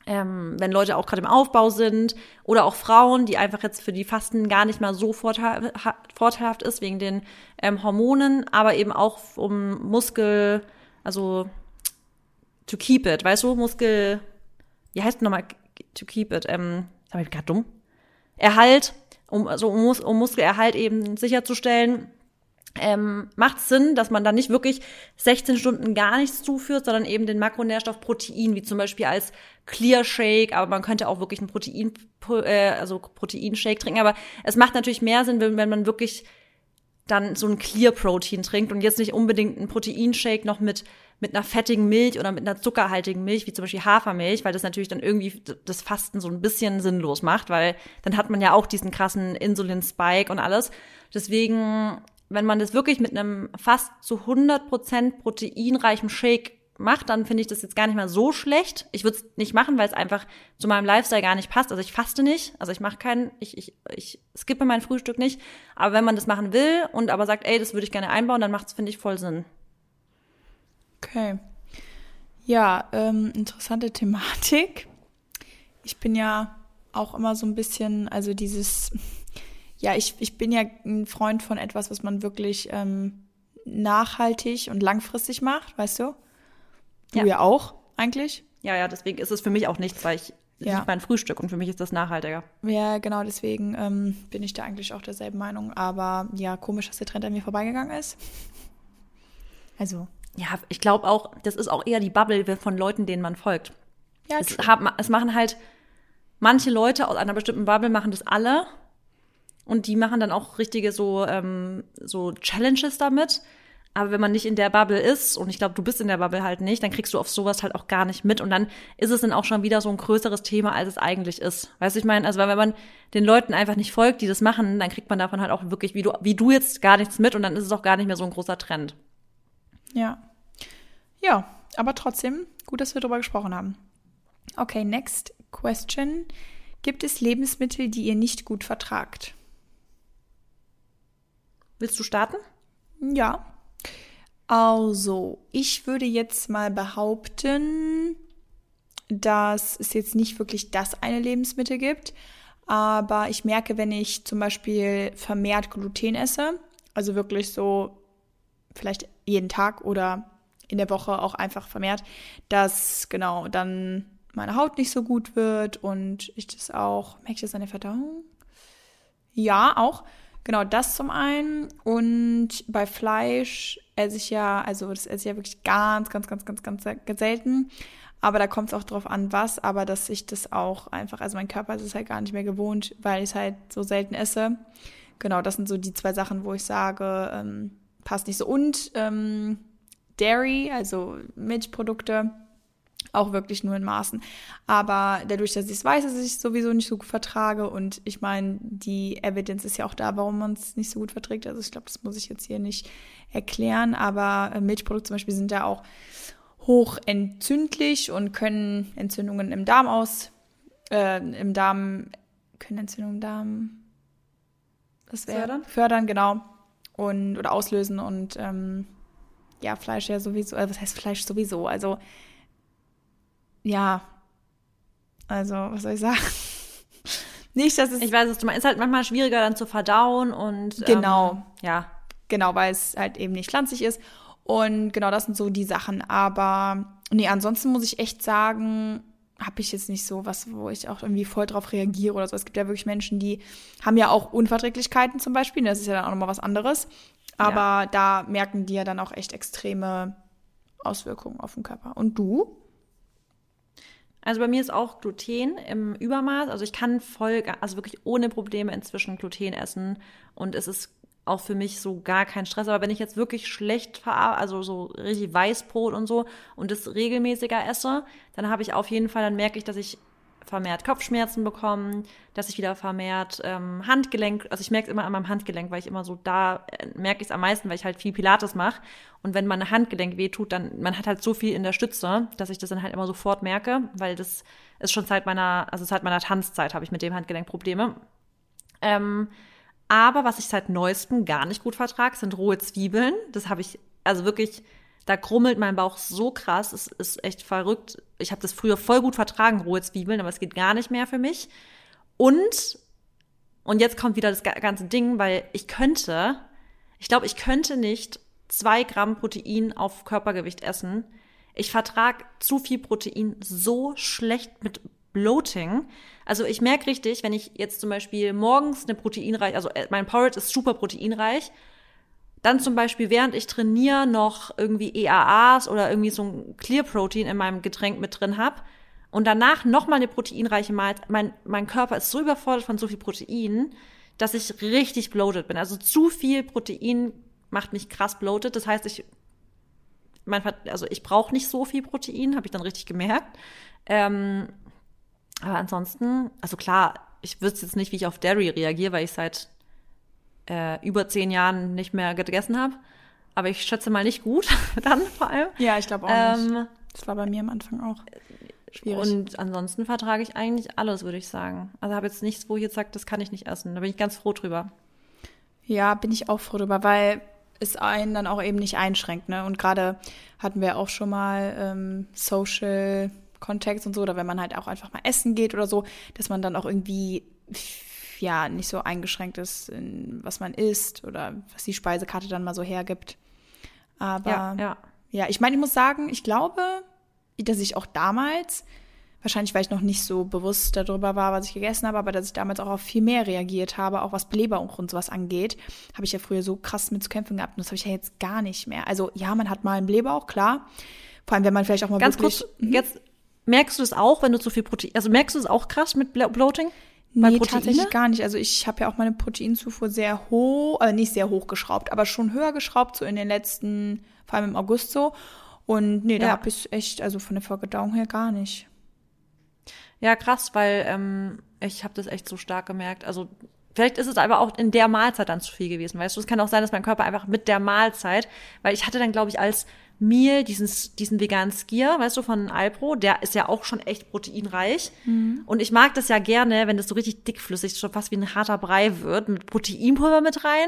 ähm, wenn Leute auch gerade im Aufbau sind oder auch Frauen, die einfach jetzt für die Fasten gar nicht mal so vorteil vorteilhaft ist wegen den ähm, Hormonen, aber eben auch um Muskel, also to keep it, weißt du, Muskel wie heißt nochmal to keep it? Ähm, sag ich gerade dumm? Erhalt, um, also um, um Muskelerhalt eben sicherzustellen, ähm, macht Sinn, dass man dann nicht wirklich 16 Stunden gar nichts zuführt, sondern eben den Makronährstoff Protein, wie zum Beispiel als Clear Shake, aber man könnte auch wirklich ein Protein, äh, also Proteinshake trinken. Aber es macht natürlich mehr Sinn, wenn, wenn man wirklich dann so ein Clear Protein trinkt und jetzt nicht unbedingt ein Proteinshake noch mit mit einer fettigen Milch oder mit einer zuckerhaltigen Milch, wie zum Beispiel Hafermilch, weil das natürlich dann irgendwie das Fasten so ein bisschen sinnlos macht, weil dann hat man ja auch diesen krassen Insulin-Spike und alles. Deswegen, wenn man das wirklich mit einem fast zu 100% proteinreichen Shake macht, dann finde ich das jetzt gar nicht mal so schlecht. Ich würde es nicht machen, weil es einfach zu meinem Lifestyle gar nicht passt. Also ich faste nicht, also ich mache keinen, ich, ich, ich skippe mein Frühstück nicht. Aber wenn man das machen will und aber sagt, ey, das würde ich gerne einbauen, dann macht es, finde ich, voll Sinn. Okay. Ja, ähm, interessante Thematik. Ich bin ja auch immer so ein bisschen, also dieses, ja, ich, ich bin ja ein Freund von etwas, was man wirklich ähm, nachhaltig und langfristig macht, weißt du? Du ja, ja auch, eigentlich. Ja, ja, deswegen ist es für mich auch nichts, weil ich ja. ist mein Frühstück und für mich ist das nachhaltiger. Ja, genau, deswegen ähm, bin ich da eigentlich auch derselben Meinung. Aber ja, komisch, dass der Trend an mir vorbeigegangen ist. Also. Ja, ich glaube auch, das ist auch eher die Bubble von Leuten, denen man folgt. Ja, es, haben, es machen halt manche Leute aus einer bestimmten Bubble machen das alle und die machen dann auch richtige so ähm, so Challenges damit. Aber wenn man nicht in der Bubble ist, und ich glaube, du bist in der Bubble halt nicht, dann kriegst du auf sowas halt auch gar nicht mit. Und dann ist es dann auch schon wieder so ein größeres Thema, als es eigentlich ist. Weißt du, ich meine, also wenn man den Leuten einfach nicht folgt, die das machen, dann kriegt man davon halt auch wirklich, wie du, wie du jetzt gar nichts mit und dann ist es auch gar nicht mehr so ein großer Trend. Ja. Ja, aber trotzdem, gut, dass wir darüber gesprochen haben. Okay, next question. Gibt es Lebensmittel, die ihr nicht gut vertragt? Willst du starten? Ja. Also, ich würde jetzt mal behaupten, dass es jetzt nicht wirklich das eine Lebensmittel gibt. Aber ich merke, wenn ich zum Beispiel vermehrt Gluten esse, also wirklich so vielleicht jeden Tag oder in der Woche auch einfach vermehrt, dass genau dann meine Haut nicht so gut wird und ich das auch, merke ich das an der Verdauung? Ja, auch. Genau, das zum einen. Und bei Fleisch esse ich ja, also das esse ich ja wirklich ganz, ganz, ganz, ganz, ganz, ganz selten. Aber da kommt es auch drauf an, was, aber dass ich das auch einfach, also mein Körper ist es halt gar nicht mehr gewohnt, weil ich es halt so selten esse. Genau, das sind so die zwei Sachen, wo ich sage, ähm, passt nicht so. Und ähm, Dairy, also Milchprodukte, auch wirklich nur in Maßen. Aber dadurch, dass ich es weiß, dass ich es sowieso nicht so gut vertrage und ich meine, die Evidence ist ja auch da, warum man es nicht so gut verträgt. Also ich glaube, das muss ich jetzt hier nicht erklären, aber äh, Milchprodukte zum Beispiel sind ja auch hoch entzündlich und können Entzündungen im Darm aus, äh, im Darm, können Entzündungen im Darm das wäre fördern? fördern, genau. Und, oder auslösen und ähm, ja, Fleisch ja sowieso, äh, was heißt Fleisch sowieso? Also ja, also, was soll ich sagen? Nicht, dass es. Ich weiß, meinst. Ist halt manchmal schwieriger dann zu verdauen und. Genau. Ähm, ja. Genau, weil es halt eben nicht pflanzlich ist. Und genau, das sind so die Sachen. Aber nee, ansonsten muss ich echt sagen, habe ich jetzt nicht so was, wo ich auch irgendwie voll drauf reagiere oder so. Es gibt ja wirklich Menschen, die haben ja auch Unverträglichkeiten zum Beispiel. Das ist ja dann auch nochmal was anderes. Aber ja. da merken die ja dann auch echt extreme Auswirkungen auf den Körper. Und du? Also bei mir ist auch Gluten im Übermaß. Also ich kann voll, also wirklich ohne Probleme inzwischen Gluten essen. Und es ist auch für mich so gar kein Stress. Aber wenn ich jetzt wirklich schlecht verarbeite, also so richtig Weißbrot und so und das regelmäßiger esse, dann habe ich auf jeden Fall, dann merke ich, dass ich vermehrt Kopfschmerzen bekommen, dass ich wieder vermehrt ähm, Handgelenk, also ich merke es immer an meinem Handgelenk, weil ich immer so da äh, merke ich es am meisten, weil ich halt viel Pilates mache. Und wenn mein Handgelenk wehtut, dann man hat halt so viel in der Stütze, dass ich das dann halt immer sofort merke, weil das ist schon seit meiner, also seit meiner Tanzzeit habe ich mit dem Handgelenk Probleme. Ähm, aber was ich seit neuestem gar nicht gut vertrage, sind rohe Zwiebeln. Das habe ich also wirklich da krummelt mein Bauch so krass, es ist echt verrückt. Ich habe das früher voll gut vertragen, rohe Zwiebeln, aber es geht gar nicht mehr für mich. Und, und jetzt kommt wieder das ganze Ding, weil ich könnte, ich glaube, ich könnte nicht zwei Gramm Protein auf Körpergewicht essen. Ich vertrage zu viel Protein so schlecht mit Bloating. Also ich merke richtig, wenn ich jetzt zum Beispiel morgens eine proteinreich, also äh, mein Porridge ist super proteinreich dann zum Beispiel, während ich trainiere, noch irgendwie EAAs oder irgendwie so ein Clear Protein in meinem Getränk mit drin habe und danach nochmal eine proteinreiche Mahlzeit. Mein, mein Körper ist so überfordert von so viel Protein, dass ich richtig bloated bin. Also zu viel Protein macht mich krass bloated. Das heißt, ich, mein, also ich brauche nicht so viel Protein, habe ich dann richtig gemerkt. Ähm, aber ansonsten, also klar, ich wüsste jetzt nicht, wie ich auf Dairy reagiere, weil ich seit äh, über zehn Jahren nicht mehr gegessen habe. Aber ich schätze mal nicht gut, dann vor allem. Ja, ich glaube auch ähm, nicht. Das war bei mir am Anfang auch schwierig. Und ansonsten vertrage ich eigentlich alles, würde ich sagen. Also habe jetzt nichts, wo ich jetzt sage, das kann ich nicht essen. Da bin ich ganz froh drüber. Ja, bin ich auch froh drüber, weil es einen dann auch eben nicht einschränkt. Ne? Und gerade hatten wir auch schon mal ähm, Social Context und so, oder wenn man halt auch einfach mal essen geht oder so, dass man dann auch irgendwie ja nicht so eingeschränkt ist, in was man isst oder was die Speisekarte dann mal so hergibt. Aber Ja, ja. ja, ich meine, ich muss sagen, ich glaube, dass ich auch damals, wahrscheinlich weil ich noch nicht so bewusst darüber war, was ich gegessen habe, aber dass ich damals auch auf viel mehr reagiert habe, auch was Blähbauch und sowas angeht, habe ich ja früher so krass mit zu kämpfen gehabt und das habe ich ja jetzt gar nicht mehr. Also ja, man hat mal einen Blähbauch, klar. Vor allem, wenn man vielleicht auch mal Ganz wirklich, kurz, jetzt merkst du das auch, wenn du zu viel Protein, also merkst du es auch krass mit Blo- Bloating? Bei Nee, Proteine? tatsächlich gar nicht. Also ich habe ja auch meine Proteinzufuhr sehr hoch, äh, nicht sehr hoch geschraubt, aber schon höher geschraubt, so in den letzten, vor allem im August so. Und nee, da Ja. habe ich echt, also von der Verdauung her gar nicht. Ja, krass, weil ähm, ich habe das echt so stark gemerkt. Also vielleicht ist es aber auch in der Mahlzeit dann zu viel gewesen, weißt du? Es kann auch sein, dass mein Körper einfach mit der Mahlzeit, weil ich hatte dann, glaube ich, als Meal diesen, diesen veganen Skier, weißt du, von Alpro, der ist ja auch schon echt proteinreich. Und ich mag das ja gerne, wenn das so richtig dickflüssig, schon fast wie ein harter Brei wird, mit Proteinpulver mit rein.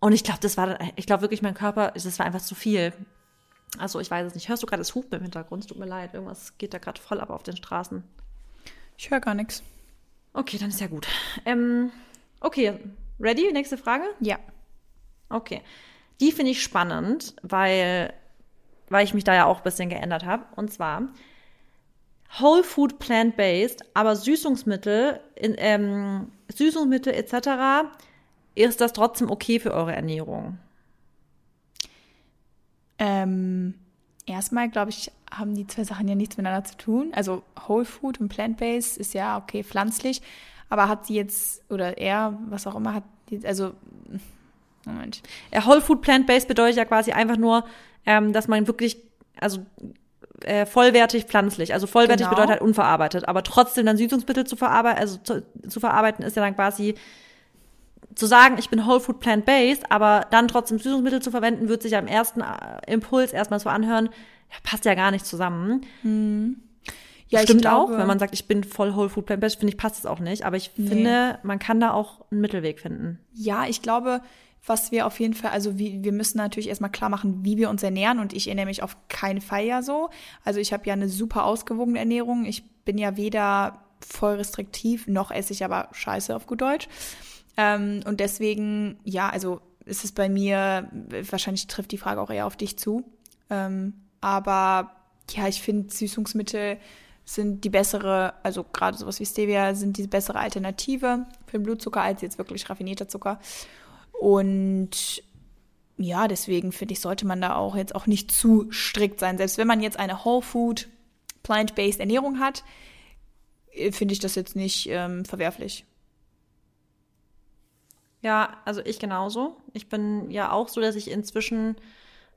Und ich glaube, das war, dann- ich glaube wirklich, mein Körper, das war einfach zu viel. Also ich weiß es nicht. Hörst du gerade das Hupen im Hintergrund? Es tut mir leid. Irgendwas geht da gerade voll ab auf den Straßen. Ich höre gar nichts. Okay, dann ist ja gut. Ähm, okay, ready? Nächste Frage? Ja. Okay. Die finde ich spannend, weil, weil ich mich da ja auch ein bisschen geändert habe. Und zwar Whole Food Plant-Based, aber Süßungsmittel, in, ähm, Süßungsmittel etc. Ist das trotzdem okay für eure Ernährung? Ähm, erstmal, glaube ich, haben die zwei Sachen ja nichts miteinander zu tun. Also Whole Food und Plant-Based ist ja okay pflanzlich, aber hat sie jetzt, oder er, was auch immer, hat die, also, Moment. Whole Food Plant-Based bedeutet ja quasi einfach nur, ähm, dass man wirklich, also äh, vollwertig pflanzlich. Also vollwertig Genau. bedeutet halt unverarbeitet, aber trotzdem dann Süßungsmittel zu verarbeiten, also zu, zu verarbeiten ist ja dann quasi zu sagen, ich bin Whole Food Plant-Based, aber dann trotzdem Süßungsmittel zu verwenden, wird sich am ersten äh, Impuls erstmal so anhören, ja, passt ja gar nicht zusammen. Ja, Stimmt glaube, auch, wenn man sagt, ich bin voll Whole Food Plant-Based, finde ich, passt es auch nicht. Aber ich finde, man kann da auch einen Mittelweg finden. Ja, ich glaube, was wir auf jeden Fall, also wie, wir müssen natürlich erstmal klar machen, wie wir uns ernähren und ich ernähre mich auf keinen Fall ja so. Also ich habe ja eine super ausgewogene Ernährung. Ich bin ja weder voll restriktiv, noch esse ich aber scheiße auf gut Deutsch. Ähm, und deswegen, ja, also ist es bei mir, wahrscheinlich trifft die Frage auch eher auf dich zu. Ähm, aber ja, ich finde Süßungsmittel sind die bessere, also gerade sowas wie Stevia sind die bessere Alternative für den Blutzucker als jetzt wirklich raffinierter Zucker. Und ja, deswegen finde ich, sollte man da auch jetzt auch nicht zu strikt sein. Selbst wenn man jetzt eine Whole Food, Plant-Based Ernährung hat, äh, finde ich das jetzt nicht ähm, verwerflich. Ja, also ich genauso. Ich bin ja auch so, dass ich inzwischen,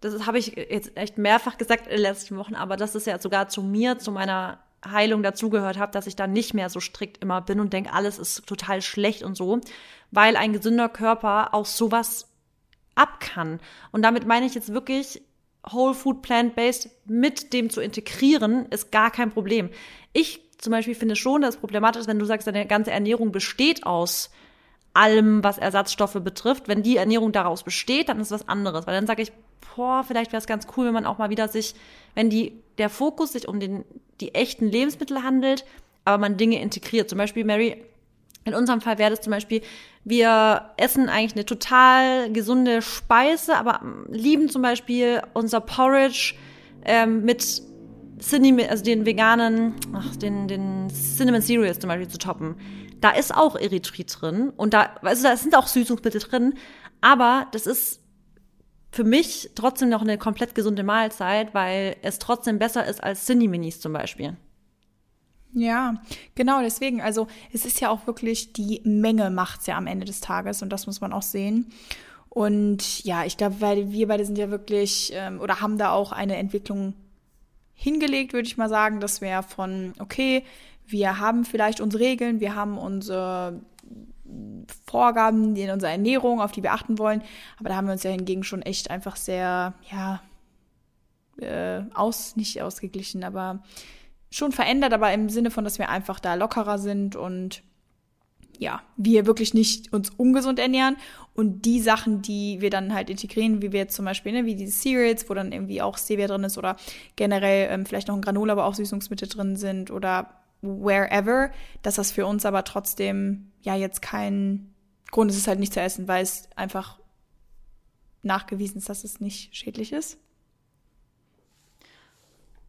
das habe ich jetzt echt mehrfach gesagt in den letzten Wochen, aber dass es ja sogar zu mir, zu meiner Heilung dazugehört habe, dass ich da nicht mehr so strikt immer bin und denke, alles ist total schlecht und so, weil ein gesünder Körper auch sowas ab kann. Und damit meine ich jetzt wirklich, Whole Food Plant-Based mit dem zu integrieren, ist gar kein Problem. Ich zum Beispiel finde schon, dass es problematisch ist, wenn du sagst, deine ganze Ernährung besteht aus allem, was Ersatzstoffe betrifft. Wenn die Ernährung daraus besteht, dann ist was anderes. Weil dann sage ich, boah, vielleicht wäre es ganz cool, wenn man auch mal wieder sich, wenn die, der Fokus sich um den, die echten Lebensmittel handelt, aber man Dinge integriert. Zum Beispiel, Mary, in unserem Fall wäre das zum Beispiel, wir essen eigentlich eine total gesunde Speise, aber lieben zum Beispiel unser Porridge ähm, mit Cinnamon, also den veganen, ach, den, den Cinnamon Cereals zum Beispiel zu toppen. Da ist auch Erythrit drin und da, also da sind auch Süßungsmittel drin, aber das ist für mich trotzdem noch eine komplett gesunde Mahlzeit, weil es trotzdem besser ist als Cinni-Minis zum Beispiel. Ja, genau, deswegen. Also es ist ja auch wirklich, die Menge macht's ja am Ende des Tages und das muss man auch sehen. Und ja, ich glaube, weil wir beide sind ja wirklich ähm, oder haben da auch eine Entwicklung hingelegt, würde ich mal sagen, dass wir von, okay, wir haben vielleicht unsere Regeln, wir haben unsere Vorgaben in unserer Ernährung, auf die wir achten wollen, aber da haben wir uns ja hingegen schon echt einfach sehr, ja, äh, aus, nicht ausgeglichen, aber schon verändert, aber im Sinne von, dass wir einfach da lockerer sind und ja, wir wirklich nicht uns ungesund ernähren. Und die Sachen, die wir dann halt integrieren, wie wir jetzt zum Beispiel, ne, wie diese Cereals, wo dann irgendwie auch Stevia drin ist oder generell ähm, vielleicht noch ein Granola, wo auch Süßungsmittel drin sind oder wherever, dass das für uns aber trotzdem ja jetzt kein Grund ist, es halt nicht zu essen, weil es einfach nachgewiesen ist, dass es nicht schädlich ist.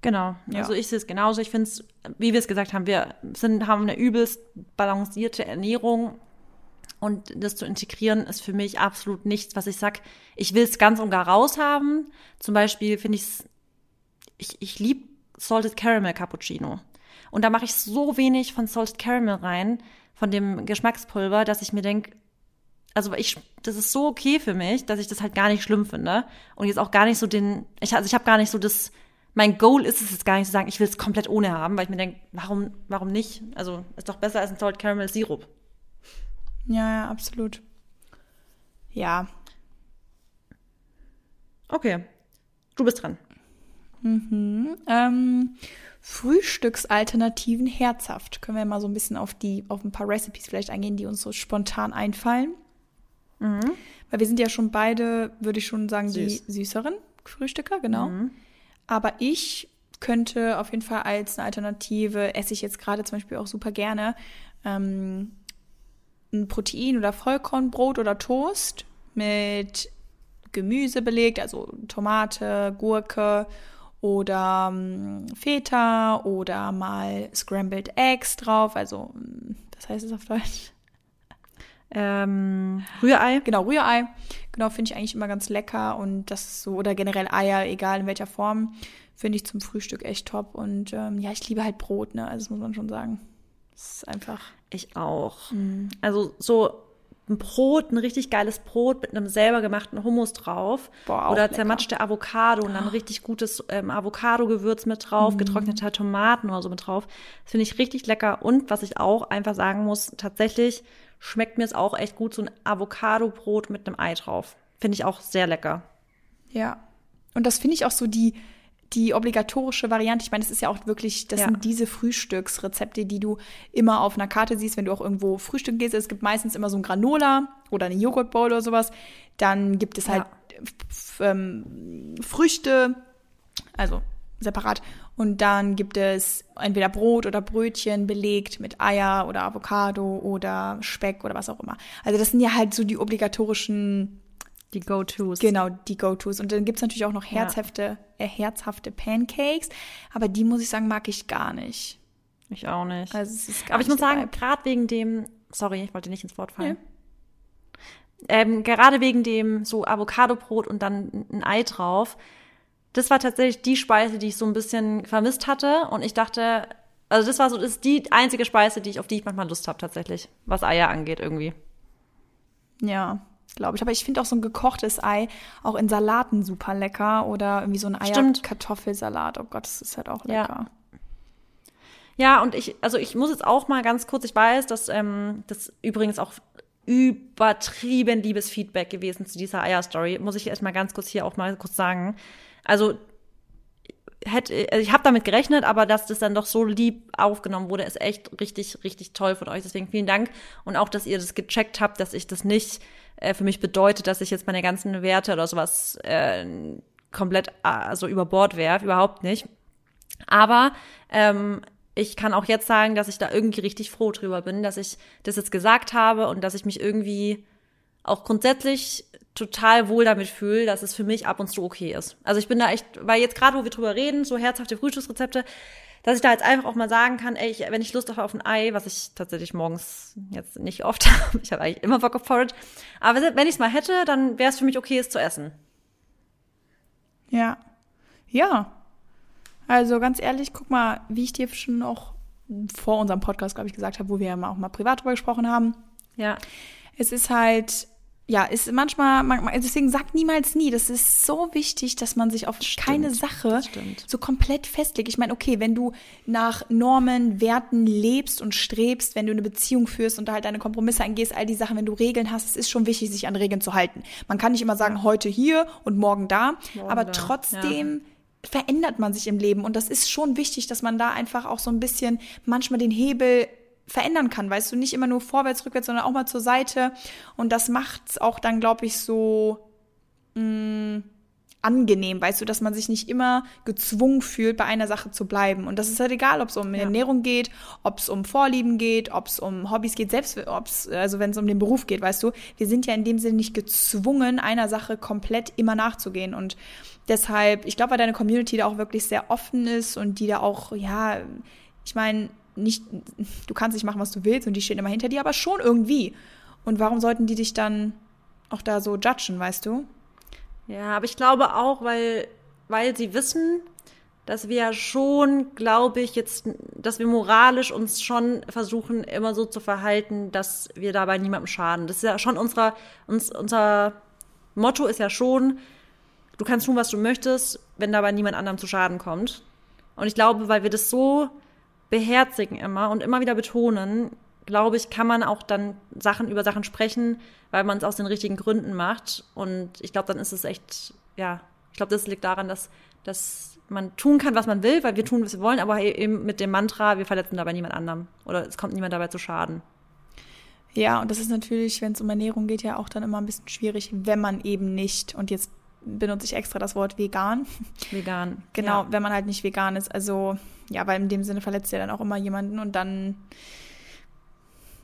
Genau. Ja. Also ich sehe es genauso. Ich finde es, wie wir es gesagt haben, wir sind, haben eine übelst balancierte Ernährung. Und das zu integrieren ist für mich absolut nichts, was ich sag, ich will es ganz und gar raushaben. Zum Beispiel finde ich's, ich, ich liebe Salted Caramel Cappuccino. Und da mache ich so wenig von Salted Caramel rein, von dem Geschmackspulver, dass ich mir denke, also ich, das ist so okay für mich, dass ich das halt gar nicht schlimm finde. Und jetzt auch gar nicht so den, ich, also ich habe gar nicht so das, mein Goal ist es jetzt gar nicht zu sagen, ich will es komplett ohne haben, weil ich mir denke, warum, warum nicht? Also ist doch besser als ein Salted Caramel Sirup. Ja, ja, absolut. Ja. Okay. Du bist dran. Ähm, Frühstücksalternativen herzhaft. Können wir mal so ein bisschen auf die, auf ein paar Recipes vielleicht eingehen, die uns so spontan einfallen. Weil wir sind ja schon beide, würde ich schon sagen, Süß. die süßeren Frühstücker, genau. Aber ich könnte auf jeden Fall als eine Alternative, esse ich jetzt gerade zum Beispiel auch super gerne, ähm, ein Protein- oder Vollkornbrot oder Toast mit Gemüse belegt, also Tomate, Gurke oder ähm, Feta oder mal Scrambled Eggs drauf, also ähm, das heißt es auf Deutsch. Ähm, Rührei. Genau, Rührei. Genau, finde ich eigentlich immer ganz lecker und das ist so, oder generell Eier, egal in welcher Form, finde ich zum Frühstück echt top. Und ähm, ja, ich liebe halt Brot, ne? Also das muss man schon sagen. Das ist einfach. Ich auch. Also so ein Brot, ein richtig geiles Brot mit einem selber gemachten Hummus drauf. Boah, oder lecker. zermatschte Avocado und dann richtig gutes ähm, Avocado-Gewürz mit drauf, getrocknete Tomaten oder so mit drauf. Das finde ich richtig lecker. Und was ich auch einfach sagen muss, tatsächlich schmeckt mir es auch echt gut, so ein Avocado-Brot mit einem Ei drauf. Finde ich auch sehr lecker. Ja. Und das finde ich auch so die, die obligatorische Variante. Ich meine, das ist ja auch wirklich, das Ja. sind diese Frühstücksrezepte, die du immer auf einer Karte siehst, wenn du auch irgendwo frühstücken gehst. Es gibt meistens immer so ein Granola oder eine Joghurtbowl oder sowas. Dann gibt es halt f- ähm, Früchte, also separat. Und dann gibt es entweder Brot oder Brötchen belegt mit Eier oder Avocado oder Speck oder was auch immer. Also das sind ja halt so die obligatorischen Die Go-Tos. Genau, die Go-Tos. Und dann gibt's natürlich auch noch herzhafte, äh, herzhafte Pancakes. Aber die, muss ich sagen, mag ich gar nicht. Ich auch nicht. Also es gar Aber ich muss sagen, gerade wegen dem, sorry, ich wollte nicht ins Wort fallen. Ähm, gerade wegen dem so Avocado-Brot und dann ein Ei drauf, das war tatsächlich die Speise, die ich so ein bisschen vermisst hatte. Und ich dachte, also das war so, das ist die einzige Speise, die ich, auf die ich manchmal Lust habe, tatsächlich, was Eier angeht irgendwie. Ja, glaube ich. Aber ich finde auch so ein gekochtes Ei auch in Salaten super lecker. Oder irgendwie so ein. Eier-Kartoffelsalat. Oh Gott, das ist halt auch Ja. lecker. Ja, und ich, also ich muss jetzt auch mal ganz kurz, ich weiß, dass ähm, das übrigens auch übertrieben liebes Feedback gewesen zu dieser Eier-Story, muss ich erst mal ganz kurz hier auch mal kurz sagen. Also hätte, also ich habe damit gerechnet, aber dass das dann doch so lieb aufgenommen wurde, ist echt richtig, richtig toll von euch. Deswegen vielen Dank und auch, dass ihr das gecheckt habt, dass ich das nicht äh, für mich bedeutet, dass ich jetzt meine ganzen Werte oder sowas äh, komplett also über Bord werfe, überhaupt nicht. Aber ähm, ich kann auch jetzt sagen, dass ich da irgendwie richtig froh drüber bin, dass ich das jetzt gesagt habe und dass ich mich irgendwie auch grundsätzlich total wohl damit fühle, dass es für mich ab und zu okay ist. Also ich bin da echt, weil jetzt gerade, wo wir drüber reden, so herzhafte Frühstücksrezepte, dass ich da jetzt einfach auch mal sagen kann, ey, ich, wenn ich Lust habe auf ein Ei, was ich tatsächlich morgens jetzt nicht oft habe, ich habe eigentlich immer Bock auf Porridge, aber wenn ich es mal hätte, dann wäre es für mich okay, es zu essen. Ja. Ja. Also ganz ehrlich, guck mal, wie ich dir schon auch vor unserem Podcast, glaube ich, gesagt habe, wo wir ja mal auch mal privat drüber gesprochen haben. Ja. Es ist halt, ja, ist manchmal, manchmal, deswegen sagt niemals nie. Das ist so wichtig, dass man sich auf keine Sache stimmt. so komplett festlegt. Ich meine, okay, wenn du nach Normen, Werten lebst und strebst, wenn du eine Beziehung führst und da halt deine Kompromisse eingehst, all die Sachen, wenn du Regeln hast, es ist schon wichtig, sich an Regeln zu halten. Man kann nicht immer sagen, heute hier und morgen da, Morgen aber da, trotzdem verändert man sich im Leben und das ist schon wichtig, dass man da einfach auch so ein bisschen manchmal den Hebel verändern kann, weißt du, nicht immer nur vorwärts, rückwärts, sondern auch mal zur Seite und das macht's auch dann, glaube ich, so mh, angenehm, weißt du, dass man sich nicht immer gezwungen fühlt, bei einer Sache zu bleiben. Und das ist halt egal, ob es um ja. Ernährung geht, ob es um Vorlieben geht, ob es um Hobbys geht, selbst ob's, also wenn es um den Beruf geht, weißt du, wir sind ja in dem Sinne nicht gezwungen, einer Sache komplett immer nachzugehen. Und deshalb, ich glaube, weil deine Community da auch wirklich sehr offen ist und die da auch, ja, ich meine, nicht, du kannst nicht machen, was du willst und die stehen immer hinter dir, aber schon irgendwie. Und warum sollten die dich dann auch da so judgen, weißt du? Ja, aber ich glaube auch, weil, weil sie wissen, dass wir ja schon, glaube ich, jetzt, dass wir moralisch uns schon versuchen, immer so zu verhalten, dass wir dabei niemandem schaden. Das ist ja schon unser, uns, unser Motto ist ja schon, du kannst tun, was du möchtest, wenn dabei niemand anderem zu Schaden kommt. Und ich glaube, weil wir das so beherzigen immer und immer wieder betonen, glaube ich, kann man auch dann Sachen über Sachen sprechen, weil man es aus den richtigen Gründen macht. Und ich glaube, dann ist es echt, ja, ich glaube, das liegt daran, dass, dass man tun kann, was man will, weil wir tun, was wir wollen, aber eben mit dem Mantra, wir verletzen dabei niemand anderem oder es kommt niemand dabei zu Schaden. Ja, und das ist natürlich, wenn es um Ernährung geht, ja auch dann immer ein bisschen schwierig, wenn man eben nicht, und jetzt benutze ich extra das Wort vegan. Vegan. Genau, ja. wenn man halt nicht vegan ist. Also, ja, weil in dem Sinne verletzt ja dann auch immer jemanden und dann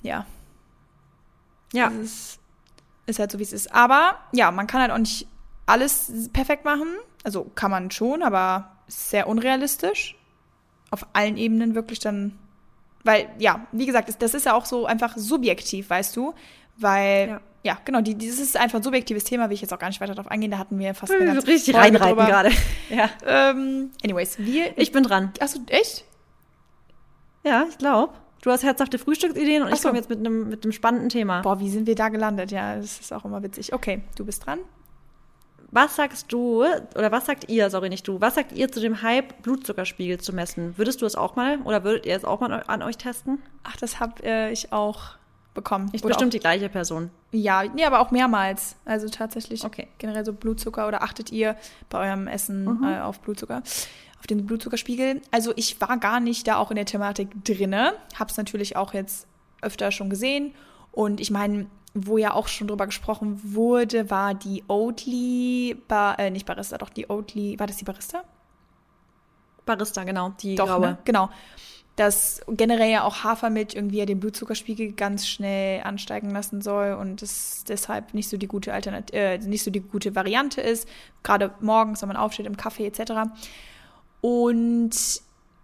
ja. Ja. Ist, ist halt so, wie es ist. Aber ja, man kann halt auch nicht alles perfekt machen. Also kann man schon, aber sehr unrealistisch. Auf allen Ebenen wirklich dann. Weil, ja, wie gesagt, das ist ja auch so einfach subjektiv, weißt du? Weil, ja, ja genau, die, dieses ist einfach ein subjektives Thema, will ich jetzt auch gar nicht weiter darauf eingehen. Da hatten wir fast eine ganze Richtig Folge reinreiten gerade. Ja. Ähm, anyways, wir. Ich bin dran. Achso, echt? Ja, ich glaube. Du hast herzhafte Frühstücksideen und Ach ich komme jetzt mit einem mit einem spannenden Thema. Boah, wie sind wir da gelandet? Ja, das ist auch immer witzig. Okay, du bist dran. Was sagst du, oder was sagt ihr, sorry, nicht du, was sagt ihr zu dem Hype, Blutzuckerspiegel zu messen? Würdest du es auch mal, oder würdet ihr es auch mal an euch testen? Ach, das habe äh, ich auch bekommen. Ist bestimmt auch, die gleiche Person. Ja, nee, aber auch mehrmals. Also tatsächlich okay. generell so Blutzucker oder achtet ihr bei eurem Essen mhm. äh, auf Blutzucker? auf den Blutzuckerspiegel. Also ich war gar nicht da auch in der Thematik drinne, habe es natürlich auch jetzt öfter schon gesehen und ich meine, wo ja auch schon drüber gesprochen wurde, war die Oatly, Bar, äh, nicht Barista, doch die Oatly, war das die Barista? Barista, genau, die doch, graue. Ne? Genau. Dass generell ja auch Hafermilch irgendwie ja den Blutzuckerspiegel ganz schnell ansteigen lassen soll und es deshalb nicht so die gute Alternative, äh, nicht so die gute Variante ist. Gerade morgens, wenn man aufsteht im Kaffee etc. Und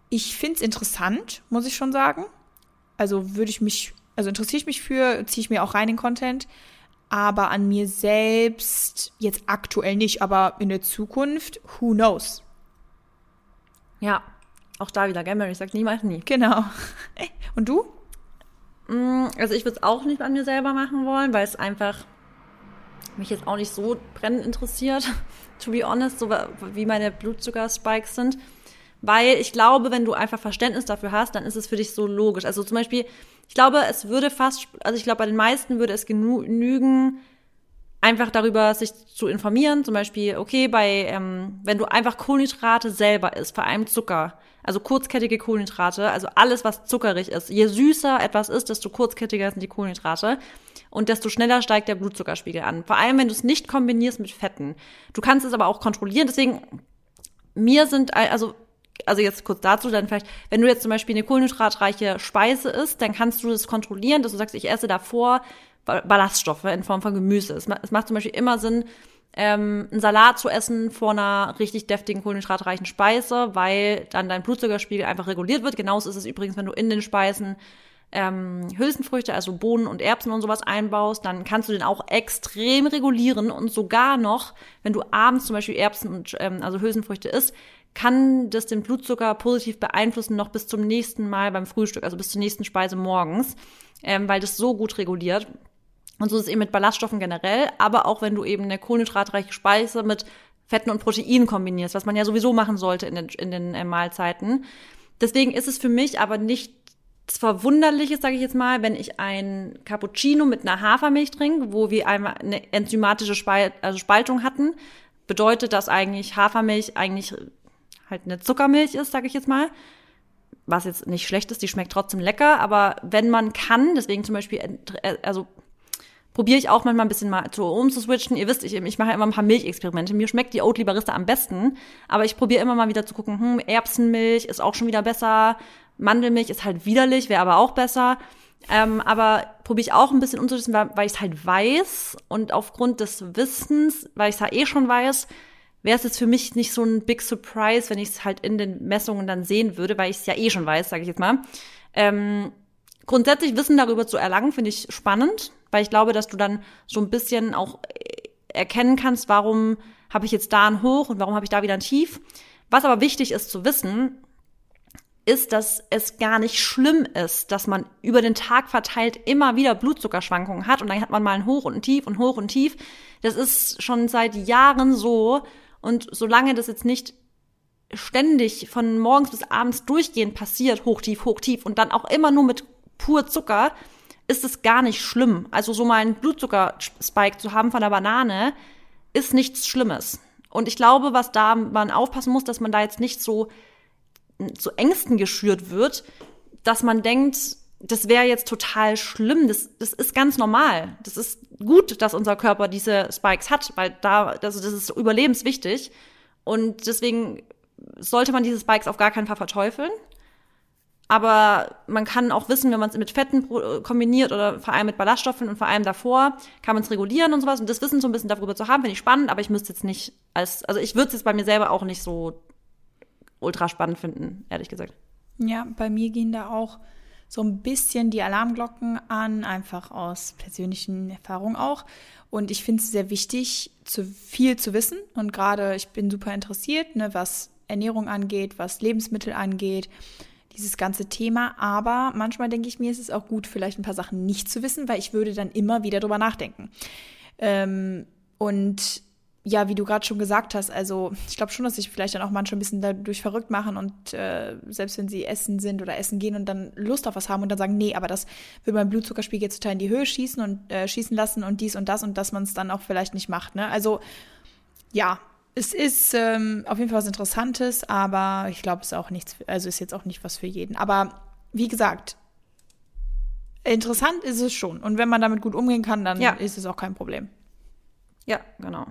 ich finde es interessant, muss ich schon sagen. Also würde ich mich, also interessiere ich mich für, ziehe ich mir auch rein in Content. Aber an mir selbst jetzt aktuell nicht, aber in der Zukunft, who knows? Ja, auch da wieder, gell, Mary? Ich sag niemals nie. Genau. Und du? Mm, also ich würde es auch nicht an mir selber machen wollen, weil es einfach mich jetzt auch nicht so brennend interessiert, to be honest, so wie meine Blutzuckerspikes sind. Weil ich glaube, wenn du einfach Verständnis dafür hast, dann ist es für dich so logisch. Also zum Beispiel, ich glaube, es würde fast, also ich glaube, bei den meisten würde es genügen, einfach darüber sich zu informieren. Zum Beispiel, okay, bei, ähm, wenn du einfach Kohlenhydrate selber isst, vor allem Zucker, also kurzkettige Kohlenhydrate, also alles, was zuckerig ist. Je süßer etwas ist, desto kurzkettiger sind die Kohlenhydrate und desto schneller steigt der Blutzuckerspiegel an. Vor allem, wenn du es nicht kombinierst mit Fetten. Du kannst es aber auch kontrollieren. Deswegen, mir sind, also also jetzt kurz dazu, dann vielleicht, wenn du jetzt zum Beispiel eine kohlenhydratreiche Speise isst, dann kannst du das kontrollieren, dass du sagst, ich esse davor Ballaststoffe in Form von Gemüse. Es macht zum Beispiel immer Sinn, ähm, einen Salat zu essen vor einer richtig deftigen kohlenhydratreichen Speise, weil dann dein Blutzuckerspiegel einfach reguliert wird. Genauso ist es übrigens, wenn du in den Speisen ähm, Hülsenfrüchte, also Bohnen und Erbsen und sowas einbaust, dann kannst du den auch extrem regulieren und sogar noch, wenn du abends zum Beispiel Erbsen und ähm, also Hülsenfrüchte isst, kann das den Blutzucker positiv beeinflussen noch bis zum nächsten Mal beim Frühstück, also bis zur nächsten Speise morgens, ähm, weil das so gut reguliert. Und so ist es eben mit Ballaststoffen generell, aber auch wenn du eben eine kohlenhydratreiche Speise mit Fetten und Proteinen kombinierst, was man ja sowieso machen sollte in den, in den äh, Mahlzeiten. Deswegen ist es für mich aber nicht Verwunderliches, sage ich jetzt mal, wenn ich ein Cappuccino mit einer Hafermilch trinke, wo wir einmal eine enzymatische Spalt, also Spaltung hatten, bedeutet das eigentlich Hafermilch eigentlich halt eine Zuckermilch ist, sage ich jetzt mal was jetzt nicht schlecht ist, die schmeckt trotzdem lecker, aber wenn man kann, deswegen zum Beispiel, äh, also probiere ich auch manchmal ein bisschen mal so umzuswitchen. Ihr wisst, ich, ich mache immer ein paar Milchexperimente. Mir schmeckt die Oatly Barista am besten, aber ich probiere immer mal wieder zu gucken, hm, Erbsenmilch ist auch schon wieder besser, Mandelmilch ist halt widerlich, wäre aber auch besser. Ähm, aber probiere ich auch ein bisschen umzusetzen, weil, weil ich es halt weiß und aufgrund des Wissens, weil ich es ja eh schon weiß, wäre es jetzt für mich nicht so ein Big Surprise, wenn ich es halt in den Messungen dann sehen würde, weil ich es ja eh schon weiß, sage ich jetzt mal. Ähm, grundsätzlich Wissen darüber zu erlangen, finde ich spannend, weil ich glaube, dass du dann so ein bisschen auch äh, erkennen kannst, warum habe ich jetzt da ein Hoch und warum habe ich da wieder ein Tief. Was aber wichtig ist zu wissen, ist, dass es gar nicht schlimm ist, dass man über den Tag verteilt immer wieder Blutzuckerschwankungen hat und dann hat man mal ein Hoch und ein Tief und Hoch und Tief. Das ist schon seit Jahren so und solange das jetzt nicht ständig von morgens bis abends durchgehend passiert, hoch, tief, hoch, tief und dann auch immer nur mit pur Zucker, ist es gar nicht schlimm. Also so mal einen Blutzuckerspike zu haben von der Banane ist nichts Schlimmes. Und ich glaube, was da man aufpassen muss, dass man da jetzt nicht so zu Ängsten geschürt wird, dass man denkt, das wäre jetzt total schlimm. Das, das ist ganz normal. Das ist gut, dass unser Körper diese Spikes hat, weil da, also das ist überlebenswichtig. Und deswegen sollte man diese Spikes auf gar keinen Fall verteufeln. Aber man kann auch wissen, wenn man es mit Fetten kombiniert oder vor allem mit Ballaststoffen und vor allem davor, kann man es regulieren und sowas. Und das Wissen so ein bisschen darüber zu haben, finde ich spannend, aber ich müsste jetzt nicht als, also ich würde es jetzt bei mir selber auch nicht so ultra spannend finden, ehrlich gesagt. Ja, bei mir gehen da auch so ein bisschen die Alarmglocken an, einfach aus persönlichen Erfahrungen auch. Und ich finde es sehr wichtig, zu viel zu wissen. Und gerade ich bin super interessiert, ne, was Ernährung angeht, was Lebensmittel angeht, dieses ganze Thema. Aber manchmal denke ich mir, es ist auch gut, vielleicht ein paar Sachen nicht zu wissen, weil ich würde dann immer wieder drüber nachdenken. Ähm, und ja, wie du gerade schon gesagt hast, also ich glaube schon, dass sich vielleicht dann auch manche ein bisschen dadurch verrückt machen und äh, selbst wenn sie essen sind oder essen gehen und dann Lust auf was haben und dann sagen, nee, aber das will mein Blutzuckerspiegel jetzt total in die Höhe schießen und äh, schießen lassen und dies und das und dass man es dann auch vielleicht nicht macht. Ne? Also ja, es ist ähm, auf jeden Fall was Interessantes, aber ich glaube, es ist auch nichts, also ist jetzt auch nicht was für jeden. Aber wie gesagt, interessant ist es schon. Und wenn man damit gut umgehen kann, dann ja. ist es auch kein Problem. Ja, genau.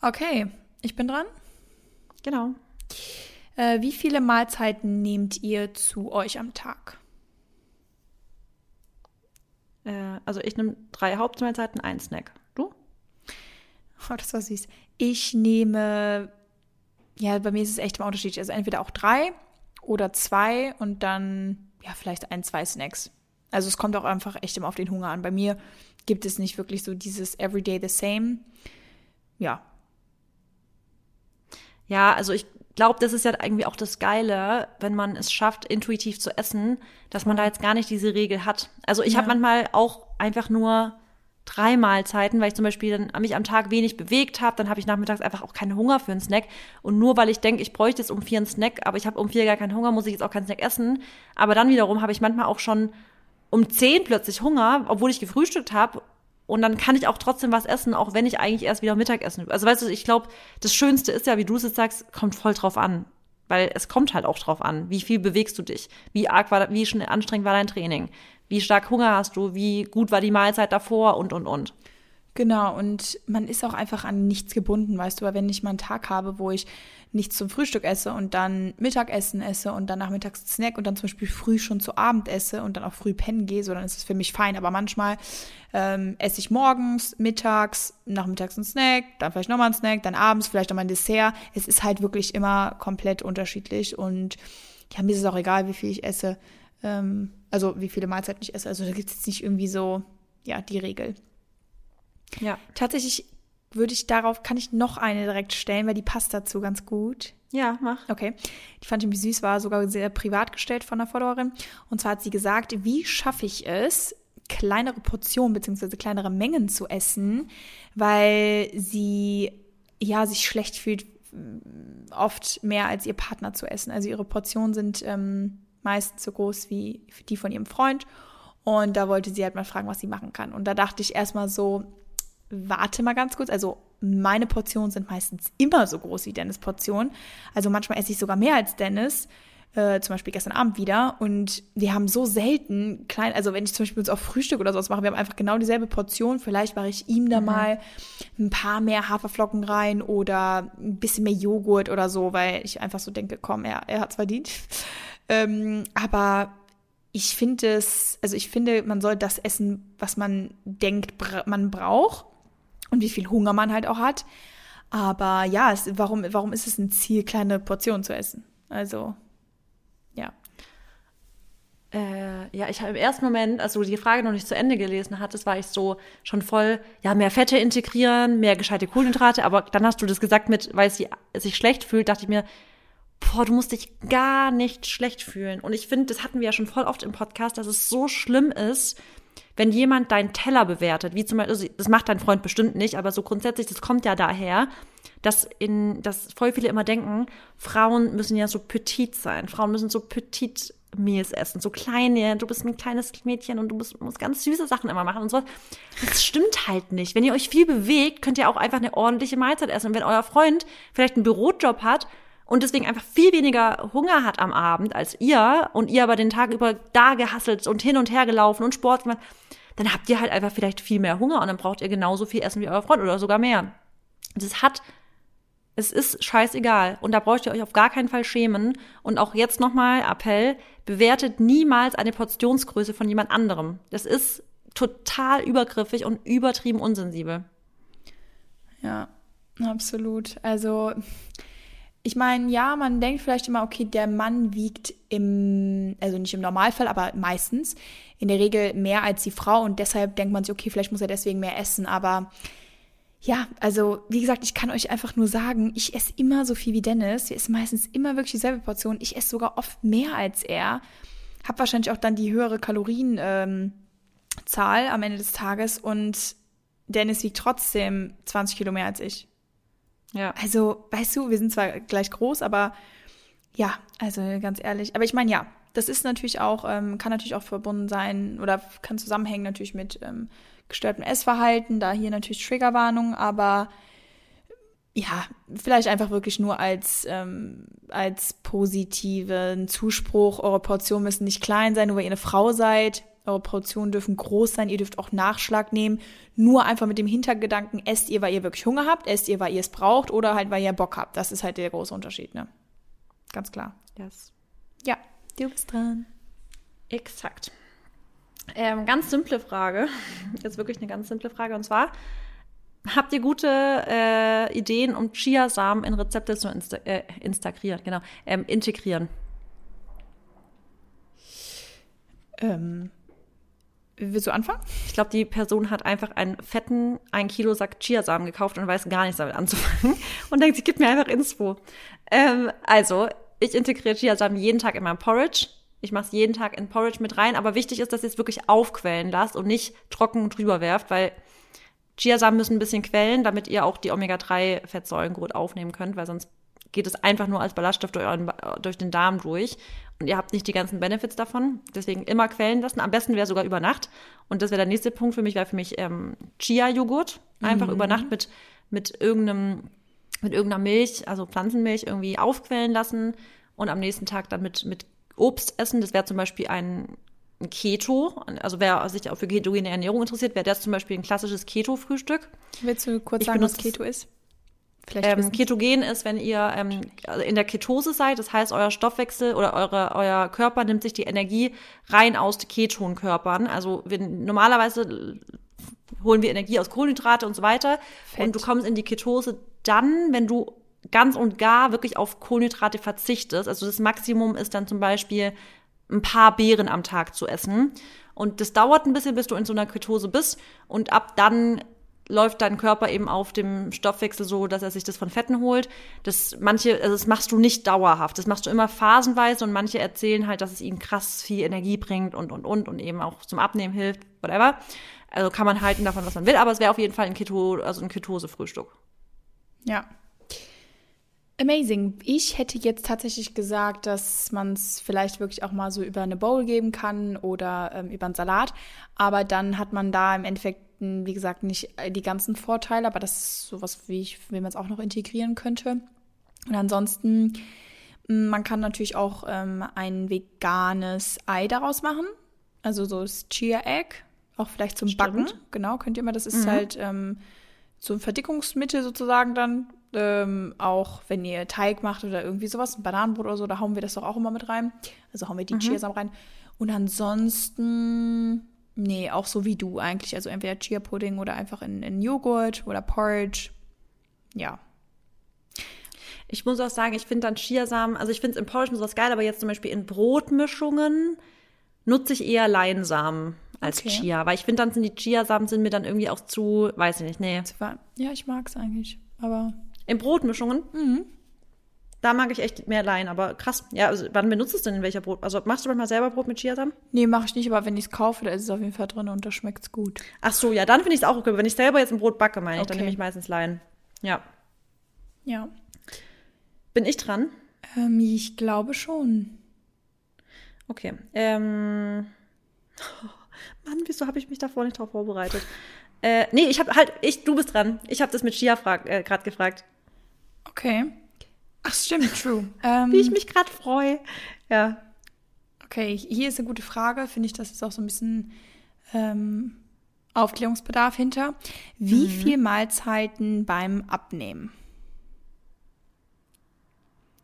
Okay, ich bin dran. Genau. Äh, wie viele Mahlzeiten nehmt ihr zu euch am Tag? Äh, also ich nehme drei Hauptmahlzeiten, ein Snack. Du? Oh, das war süß. Ich nehme, ja, bei mir ist es echt immer unterschiedlich. Also entweder auch drei oder zwei und dann, ja, vielleicht ein, zwei Snacks. Also es kommt auch einfach echt immer auf den Hunger an. Bei mir gibt es nicht wirklich so dieses Everyday the same. Ja, ja, also ich glaube, das ist ja irgendwie auch das Geile, wenn man es schafft, intuitiv zu essen, dass man da jetzt gar nicht diese Regel hat. Also ich ja. habe manchmal auch einfach nur drei Mahlzeiten, weil ich zum Beispiel dann mich am Tag wenig bewegt habe, dann habe ich nachmittags einfach auch keinen Hunger für einen Snack. Und nur weil ich denke, ich bräuchte jetzt um vier einen Snack, aber ich habe um vier gar keinen Hunger, muss ich jetzt auch keinen Snack essen. Aber dann wiederum habe ich manchmal auch schon um zehn plötzlich Hunger, obwohl ich gefrühstückt habe und dann kann ich auch trotzdem was essen, auch wenn ich eigentlich erst wieder Mittagessen. Also weißt du, ich glaube, das Schönste ist ja, wie du es jetzt sagst, kommt voll drauf an. Weil es kommt halt auch drauf an. Wie viel bewegst du dich? Wie arg war, wie schnell anstrengend war dein Training? Wie stark Hunger hast du? Wie gut war die Mahlzeit davor? Und, und, und. Genau, und man ist auch einfach an nichts gebunden, weißt du, weil wenn ich mal einen Tag habe, wo ich nichts zum Frühstück esse und dann Mittagessen esse und dann nachmittags Snack und dann zum Beispiel früh schon zu Abend esse und dann auch früh pennen gehe, so dann ist es für mich fein. Aber manchmal ähm, esse ich morgens, mittags, nachmittags einen Snack, dann vielleicht nochmal einen Snack, dann abends vielleicht nochmal ein Dessert. Es ist halt wirklich immer komplett unterschiedlich und ja, mir ist es auch egal, wie viel ich esse. Ähm, also wie viele Mahlzeiten ich esse. Also da gibt es jetzt nicht irgendwie so, ja, die Regel. Ja. Tatsächlich würde ich darauf, kann ich noch eine direkt stellen, weil die passt dazu ganz gut. Ja, mach. Okay. Die fand ich irgendwie süß, war sogar sehr privat gestellt von der Followerin. Und zwar hat sie gesagt, wie schaffe ich es, kleinere Portionen bzw. kleinere Mengen zu essen, weil sie ja sich schlecht fühlt, oft mehr als ihr Partner zu essen. Also ihre Portionen sind ähm, meist so groß wie die von ihrem Freund. Und da wollte sie halt mal fragen, was sie machen kann. Und da dachte ich erstmal so, warte mal ganz kurz. Also meine Portionen sind meistens immer so groß wie Dennis Portionen. Also manchmal esse ich sogar mehr als Dennis. äh, zum Beispiel gestern Abend wieder. Und wir haben so selten klein, also wenn ich zum Beispiel uns auf Frühstück oder sowas mache, wir haben einfach genau dieselbe Portion. Vielleicht mache ich ihm da mhm. mal ein paar mehr Haferflocken rein oder ein bisschen mehr Joghurt oder so, weil ich einfach so denke, komm, er, er hat's verdient. Ähm, aber ich finde es, also ich finde, man soll das essen, was man denkt, man braucht und wie viel Hunger man halt auch hat. Aber ja, es, warum, warum ist es ein Ziel, kleine Portionen zu essen? Also, ja. Äh, ja, ich habe im ersten Moment, als du die Frage noch nicht zu Ende gelesen hattest, war ich so schon voll, ja, mehr Fette integrieren, mehr gescheite Kohlenhydrate, aber dann hast du das gesagt mit, weil sie sich schlecht fühlt, dachte ich mir, boah, du musst dich gar nicht schlecht fühlen. Und ich finde, das hatten wir ja schon voll oft im Podcast, dass es so schlimm ist, wenn jemand deinen Teller bewertet, wie zum Beispiel, das macht dein Freund bestimmt nicht, aber so grundsätzlich, das kommt ja daher, dass in, dass voll viele immer denken, Frauen müssen ja so petit sein, Frauen müssen so petit Meals essen, so kleine, du bist ein kleines Mädchen und du musst, musst ganz süße Sachen immer machen und so. Das stimmt halt nicht. Wenn ihr euch viel bewegt, könnt ihr auch einfach eine ordentliche Mahlzeit essen. Und wenn euer Freund vielleicht einen Bürojob hat und deswegen einfach viel weniger Hunger hat am Abend als ihr und ihr aber den Tag über da gehasselt und hin und her gelaufen und Sport gemacht, dann habt ihr halt einfach vielleicht viel mehr Hunger und dann braucht ihr genauso viel Essen wie euer Freund oder sogar mehr. Das hat, es ist scheißegal und da braucht ihr euch auf gar keinen Fall schämen. Und auch jetzt nochmal Appell, bewertet niemals eine Portionsgröße von jemand anderem. Das ist total übergriffig und übertrieben unsensibel. Ja, absolut. Also, ich meine, ja, man denkt vielleicht immer, okay, der Mann wiegt im, also nicht im Normalfall, aber meistens in der Regel mehr als die Frau und deshalb denkt man sich, okay, vielleicht muss er deswegen mehr essen, aber ja, also wie gesagt, ich kann euch einfach nur sagen, ich esse immer so viel wie Dennis. Wir essen meistens immer wirklich dieselbe Portion. Ich esse sogar oft mehr als er. Hab wahrscheinlich auch dann die höhere Kalorienzahl ähm, am Ende des Tages und Dennis wiegt trotzdem 20 Kilo mehr als ich. Ja. Also, weißt du, wir sind zwar gleich groß, aber ja, also ganz ehrlich. Aber ich meine, ja, das ist natürlich auch, ähm, kann natürlich auch verbunden sein oder kann zusammenhängen natürlich mit ähm, gestörtem Essverhalten, da hier natürlich Triggerwarnung, aber ja, vielleicht einfach wirklich nur als, ähm, als positiven Zuspruch. Eure Portionen müssen nicht klein sein, nur weil ihr eine Frau seid. Eure Portionen dürfen groß sein, ihr dürft auch Nachschlag nehmen. Nur einfach mit dem Hintergedanken, esst ihr, weil ihr wirklich Hunger habt, esst ihr, weil ihr es braucht oder halt, weil ihr Bock habt. Das ist halt der große Unterschied, ne? Ganz klar. Yes. Ja, du bist dran. Exakt. Ähm, ganz simple Frage. Jetzt wirklich eine ganz simple Frage. Und zwar, habt ihr gute äh, Ideen, um Chiasamen in Rezepte zu insta äh, integrieren? Genau, ähm, integrieren. Ähm, Willst du anfangen? Ich glaube, die Person hat einfach einen fetten, ein Kilo Sack Chiasamen gekauft und weiß gar nichts damit anzufangen und denkt, sie gibt mir einfach Inspo. Ähm, also, ich integriere Chiasamen jeden Tag in meinem Porridge. Ich mache es jeden Tag in Porridge mit rein, aber wichtig ist, dass ihr es wirklich aufquellen lasst und nicht trocken drüber werft, weil Chiasamen müssen ein bisschen quellen, damit ihr auch die Omega-3-Fettsäuren gut aufnehmen könnt, weil sonst geht es einfach nur als Ballaststoff durch, euren, durch den Darm durch und ihr habt nicht die ganzen Benefits davon. Deswegen immer quellen lassen. Am besten wäre sogar über Nacht. Und das wäre der nächste Punkt für mich, wäre für mich ähm, Chia-Joghurt. Einfach mhm. über Nacht mit, mit irgendeinem, mit irgendeiner Milch, also Pflanzenmilch, irgendwie aufquellen lassen und am nächsten Tag dann mit, mit Obst essen. Das wäre zum Beispiel ein, Keto. Also wer sich auch für ketogene Ernährung interessiert, wäre das zum Beispiel ein klassisches Keto-Frühstück. Willst du kurz ich sagen, was Keto ist? Ähm, Ketogen ist, wenn ihr ähm, in der Ketose seid, das heißt, euer Stoffwechsel oder eure, euer Körper nimmt sich die Energie rein aus Ketonkörpern. Also wir, normalerweise holen wir Energie aus Kohlenhydrate und so weiter. Fett. Und du kommst in die Ketose dann, wenn du ganz und gar wirklich auf Kohlenhydrate verzichtest. Also das Maximum ist dann zum Beispiel ein paar Beeren am Tag zu essen. Und das dauert ein bisschen, bis du in so einer Ketose bist. Und ab dann läuft dein Körper eben auf dem Stoffwechsel so, dass er sich das von Fetten holt. Das manche, also das machst du nicht dauerhaft. Das machst du immer phasenweise und manche erzählen halt, dass es ihnen krass viel Energie bringt und und und und eben auch zum Abnehmen hilft, whatever. Also kann man halten davon, was man will, aber es wäre auf jeden Fall ein Keto, also ein Ketose-Frühstück. Ja. Amazing. Ich hätte jetzt tatsächlich gesagt, dass man es vielleicht wirklich auch mal so über eine Bowl geben kann oder ähm, über einen Salat. Aber dann hat man da im Endeffekt wie gesagt, nicht die ganzen Vorteile, aber das ist sowas, wie, ich, wie man es auch noch integrieren könnte. Und ansonsten Man kann natürlich auch ähm, ein veganes Ei daraus machen. Also so das Chia Egg. Auch vielleicht zum Stimmt. Backen. Genau, könnt ihr mal. Das ist halt ähm, so ein Verdickungsmittel sozusagen dann. Ähm, auch wenn ihr Teig macht oder irgendwie sowas, ein Bananenbrot oder so, da hauen wir das doch auch immer mit rein. Also hauen wir die Chiasamen rein. Und ansonsten, nee, auch so wie du eigentlich. Also entweder Chia-Pudding oder einfach in, in Joghurt oder Porridge. Ja. Ich muss auch sagen, ich finde dann Chiasamen, also ich finde es im Porridge und sowas geil, aber jetzt zum Beispiel in Brotmischungen nutze ich eher Leinsamen als Okay. Chia, weil ich finde dann sind die Chiasamen sind mir dann irgendwie auch zu, weiß ich nicht, nee. Ja, ich mag's eigentlich. Aber In Brotmischungen, Mhm. Da mag ich echt mehr Lein, aber krass. Ja, also wann benutzt du es denn in welcher Brot? Also machst du manchmal selber Brot mit Chiasamen? nee, mache ich nicht. Aber wenn ich es kaufe, da ist es auf jeden Fall drin und da schmeckt's gut. Ach so, ja, dann finde ich es auch okay. Wenn ich selber jetzt ein Brot backe, meine ich, dann nehme ich meistens Lein. Ja. Ja. Bin ich dran? Ähm, ich glaube schon. Okay. Ähm. Mann, wieso habe ich mich davor nicht drauf vorbereitet? Äh, nee, ich habe halt, ich, du bist dran. Ich habe das mit Chia äh, gerade gefragt. Okay. Ach, stimmt, true. ähm, Wie ich mich gerade freue. Ja. Okay, hier ist eine gute Frage. Finde ich, das ist auch so ein bisschen ähm, Aufklärungsbedarf hinter. Wie viel Mahlzeiten beim Abnehmen?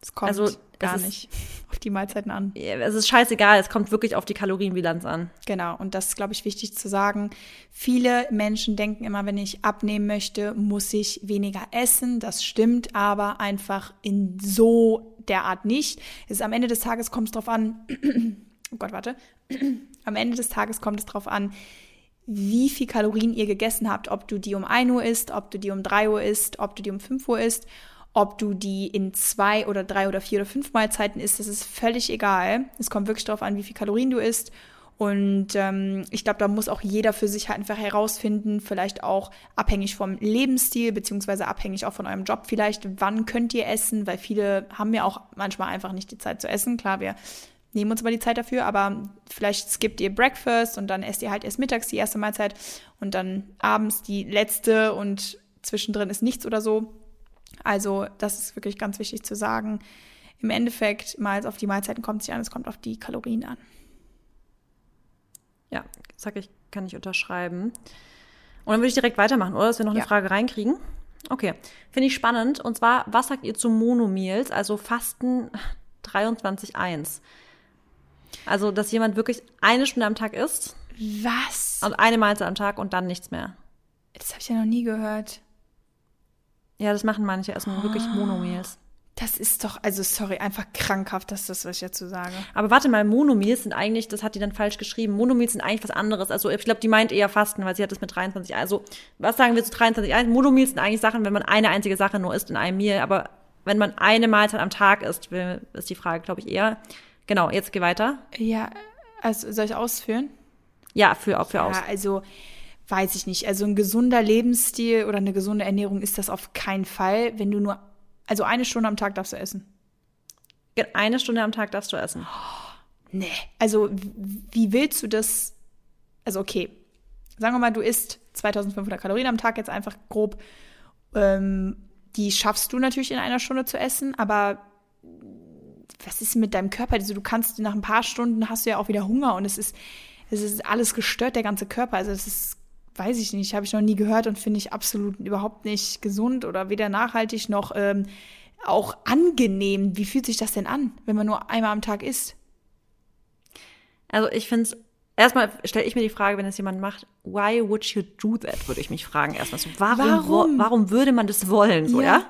Es kommt Also, gar ist- nicht auf die Mahlzeiten an. Es ist scheißegal, es kommt wirklich auf die Kalorienbilanz an. Genau, und das ist, glaube ich, wichtig zu sagen. Viele Menschen denken immer, wenn ich abnehmen möchte, muss ich weniger essen. Das stimmt aber einfach in so der Art nicht. Es ist am Ende des Tages kommt es drauf an, oh Gott, warte. Am Ende des Tages kommt es drauf an, wie viel Kalorien ihr gegessen habt, ob du die um 1 Uhr isst, ob du die um 3 Uhr isst, ob du die um 5 Uhr isst, ob du die in zwei oder drei oder vier oder fünf Mahlzeiten isst, das ist völlig egal. Es kommt wirklich darauf an, wie viel Kalorien du isst. Und ähm, ich glaube, da muss auch jeder für sich halt einfach herausfinden, vielleicht auch abhängig vom Lebensstil, beziehungsweise abhängig auch von eurem Job vielleicht, wann könnt ihr essen, weil viele haben ja auch manchmal einfach nicht die Zeit zu essen. Klar, wir nehmen uns aber die Zeit dafür, aber vielleicht skippt ihr Breakfast und dann esst ihr halt erst mittags die erste Mahlzeit und dann abends die letzte und zwischendrin ist nichts oder so. Also das ist wirklich ganz wichtig zu sagen. Im Endeffekt, mal auf die Mahlzeiten kommt es nicht an, es kommt auf die Kalorien an. Ja, sag ich, kann ich unterschreiben. Und dann würde ich direkt weitermachen, oder? Dass wir noch eine Ja. Frage reinkriegen. Okay. Finde ich spannend. Und zwar, was sagt ihr zu Monomeals, also Fasten 23.1? Also, dass jemand wirklich eine Stunde am Tag isst Was? und eine Mahlzeit am Tag und dann nichts mehr. Das habe ich ja noch nie gehört. Ja, das machen manche, essen wirklich Monomeals. Das ist doch, also sorry, einfach krankhaft, dass das, was ich dazu sage. Aber warte mal, Monomeals sind eigentlich, das hat die dann falsch geschrieben. Monomeals sind eigentlich was anderes. Also ich glaube, die meint eher Fasten, weil sie hat das mit 23. Also was sagen wir zu 23? Monomeals sind eigentlich Sachen, wenn man eine einzige Sache nur isst in einem Meal. Aber wenn man eine Mahlzeit am Tag isst, will- ist die Frage, glaube ich, eher. Genau, jetzt geh weiter. Ja, also soll ich ausführen? Ja, für, für aus. Ja, also weiß ich nicht. Also ein gesunder Lebensstil oder eine gesunde Ernährung ist das auf keinen Fall, wenn du nur, also eine Stunde am Tag darfst du essen. Eine Stunde am Tag darfst du essen. Nee. Also wie willst du das? Also okay, sagen wir mal, du isst 2500 Kalorien am Tag jetzt einfach grob. Ähm, die schaffst du natürlich in einer Stunde zu essen, aber was ist mit deinem Körper? Also du kannst nach ein paar Stunden hast du ja auch wieder Hunger und es ist es ist alles gestört der ganze Körper. Also es ist weiß ich nicht, habe ich noch nie gehört und finde ich absolut überhaupt nicht gesund oder weder nachhaltig noch ähm, auch angenehm. Wie fühlt sich das denn an, wenn man nur einmal am Tag isst? Also ich finde es, erstmal stelle ich mir die Frage, wenn es jemand macht, why would you do that, würde ich mich fragen erstmal so, warum, Warum? Warum? warum würde man das wollen, so, Ja. ja?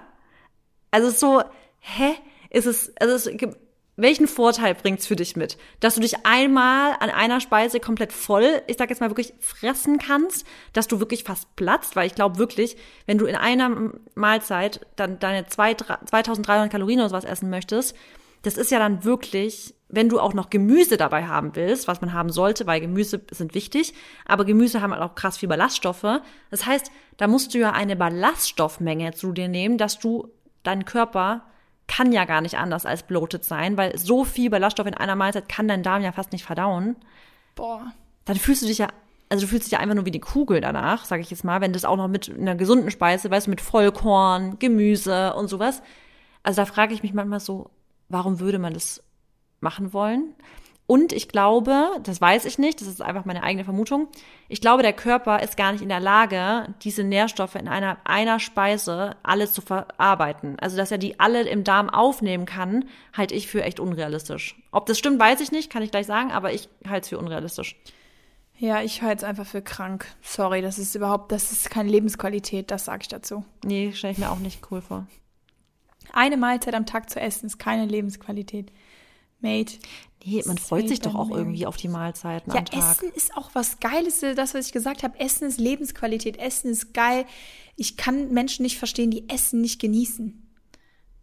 Also es ist so, hä? Ist es, also es, gibt- welchen Vorteil bringt's für dich mit? Dass du dich einmal an einer Speise komplett voll, ich sag jetzt mal wirklich fressen kannst, dass du wirklich fast platzt, weil ich glaube wirklich, wenn du in einer Mahlzeit dann deine zwei, drei- 2300 Kalorien oder sowas essen möchtest, das ist ja dann wirklich, wenn du auch noch Gemüse dabei haben willst, was man haben sollte, weil Gemüse sind wichtig, aber Gemüse haben halt auch krass viel Ballaststoffe. Das heißt, da musst du ja eine Ballaststoffmenge zu dir nehmen, dass du, dein Körper kann ja gar nicht anders als bloated sein, weil so viel Ballaststoff in einer Mahlzeit kann dein Darm ja fast nicht verdauen. Boah. Dann fühlst du dich ja, also du fühlst dich ja einfach nur wie die Kugel danach, sage ich jetzt mal, wenn das auch noch mit einer gesunden Speise, weißt du, mit Vollkorn, Gemüse und sowas. Also da frage ich mich manchmal so, warum würde man das machen wollen? Und ich glaube, das weiß ich nicht, das ist einfach meine eigene Vermutung. Ich glaube, der Körper ist gar nicht in der Lage, diese Nährstoffe in einer, einer Speise alle zu verarbeiten. Also, dass er die alle im Darm aufnehmen kann, halte ich für echt unrealistisch. Ob das stimmt, weiß ich nicht, kann ich gleich sagen, aber ich halte es für unrealistisch. Ja, ich halte es einfach für krank. Sorry, das ist überhaupt, das ist keine Lebensqualität, das sage ich dazu. Nee, stelle ich mir auch nicht cool vor. Eine Mahlzeit am Tag zu essen ist keine Lebensqualität. Mate. Nee, man freut sich doch auch irgendwie auf die Mahlzeiten ja, am Tag. Essen ist auch was Geiles, das, was ich gesagt habe. Essen ist Lebensqualität, Essen ist geil. Ich kann Menschen nicht verstehen, die Essen nicht genießen.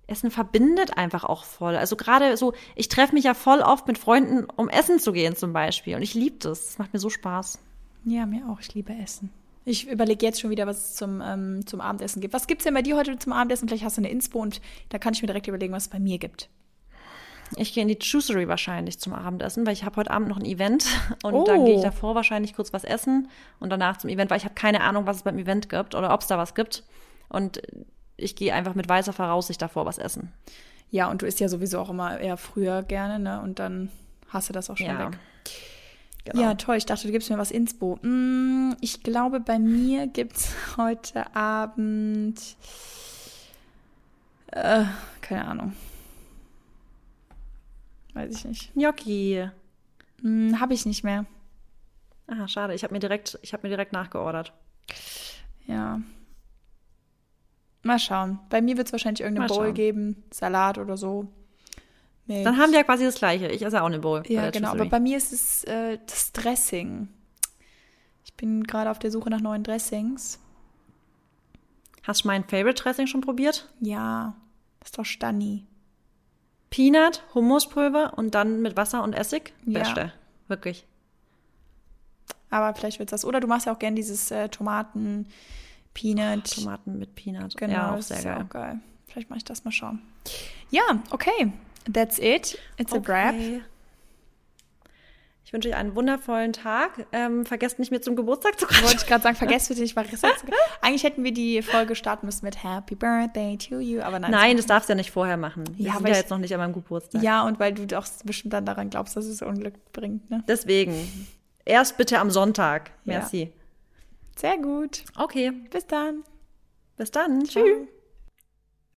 Essen verbindet einfach auch voll. Also gerade so, ich treffe mich ja voll oft mit Freunden, um essen zu gehen zum Beispiel. Und ich liebe das. Das macht mir so Spaß. Ja, mir auch. Ich liebe Essen. Ich überlege jetzt schon wieder, was es zum, ähm, zum Abendessen gibt. Was gibt es denn bei dir heute zum Abendessen? Vielleicht hast du eine Inspo und da kann ich mir direkt überlegen, was es bei mir gibt. Ich gehe in die Juicery wahrscheinlich zum Abendessen, weil ich habe heute Abend noch ein Event und oh. dann gehe ich davor wahrscheinlich kurz was essen und danach zum Event, weil ich habe keine Ahnung, was es beim Event gibt oder ob es da was gibt. Und ich gehe einfach mit weißer Voraussicht davor was essen. Ja, und du isst ja sowieso auch immer eher früher gerne, ne? Und dann hast du das auch schon ja. weg. Genau. Ja, toll. Ich dachte, du gibst mir was Inspo. Mm, ich glaube, bei mir gibt's heute Abend äh, keine Ahnung. Weiß ich nicht. Gnocchi. Hm, habe ich nicht mehr. Ah, schade. Ich habe mir direkt, ich habe mir direkt nachgeordert. Ja. Mal schauen. Bei mir wird es wahrscheinlich irgendeine Mal Bowl schauen. geben, Salat oder so. Mit Dann haben wir ja quasi das Gleiche. Ich esse auch eine Bowl. Ja, genau. Aber bei mir ist es äh, das Dressing. Ich bin gerade auf der Suche nach neuen Dressings. Hast du mein Favorite Dressing schon probiert? Ja. Das ist doch Stani. Peanut, Hummuspulver und dann mit Wasser und Essig. Ja. Beste. Wirklich. Aber vielleicht wird das. Oder du machst ja auch gern dieses äh, Tomaten, Peanut. Oh, Tomaten mit Peanut. Genau, ja, auch sehr geil. Auch geil. Vielleicht mache ich das mal schauen. Ja, okay. That's it. It's okay. a wrap. Ich wünsche euch einen wundervollen Tag. Ähm, vergesst nicht mehr zum Geburtstag zu kommen. Wollte ich gerade sagen, vergesst bitte nicht mal Eigentlich hätten wir die Folge starten müssen mit Happy Birthday to you, aber nein. Nein, das darfst du ja nicht vorher machen. Wir ja, sind ja jetzt noch nicht an meinem Geburtstag. Ja, und weil du doch bestimmt dann daran glaubst, dass es Unglück bringt, ne? Deswegen. Erst bitte am Sonntag. Merci. Ja. Sehr gut. Okay. Bis dann. Bis dann. Tschüss.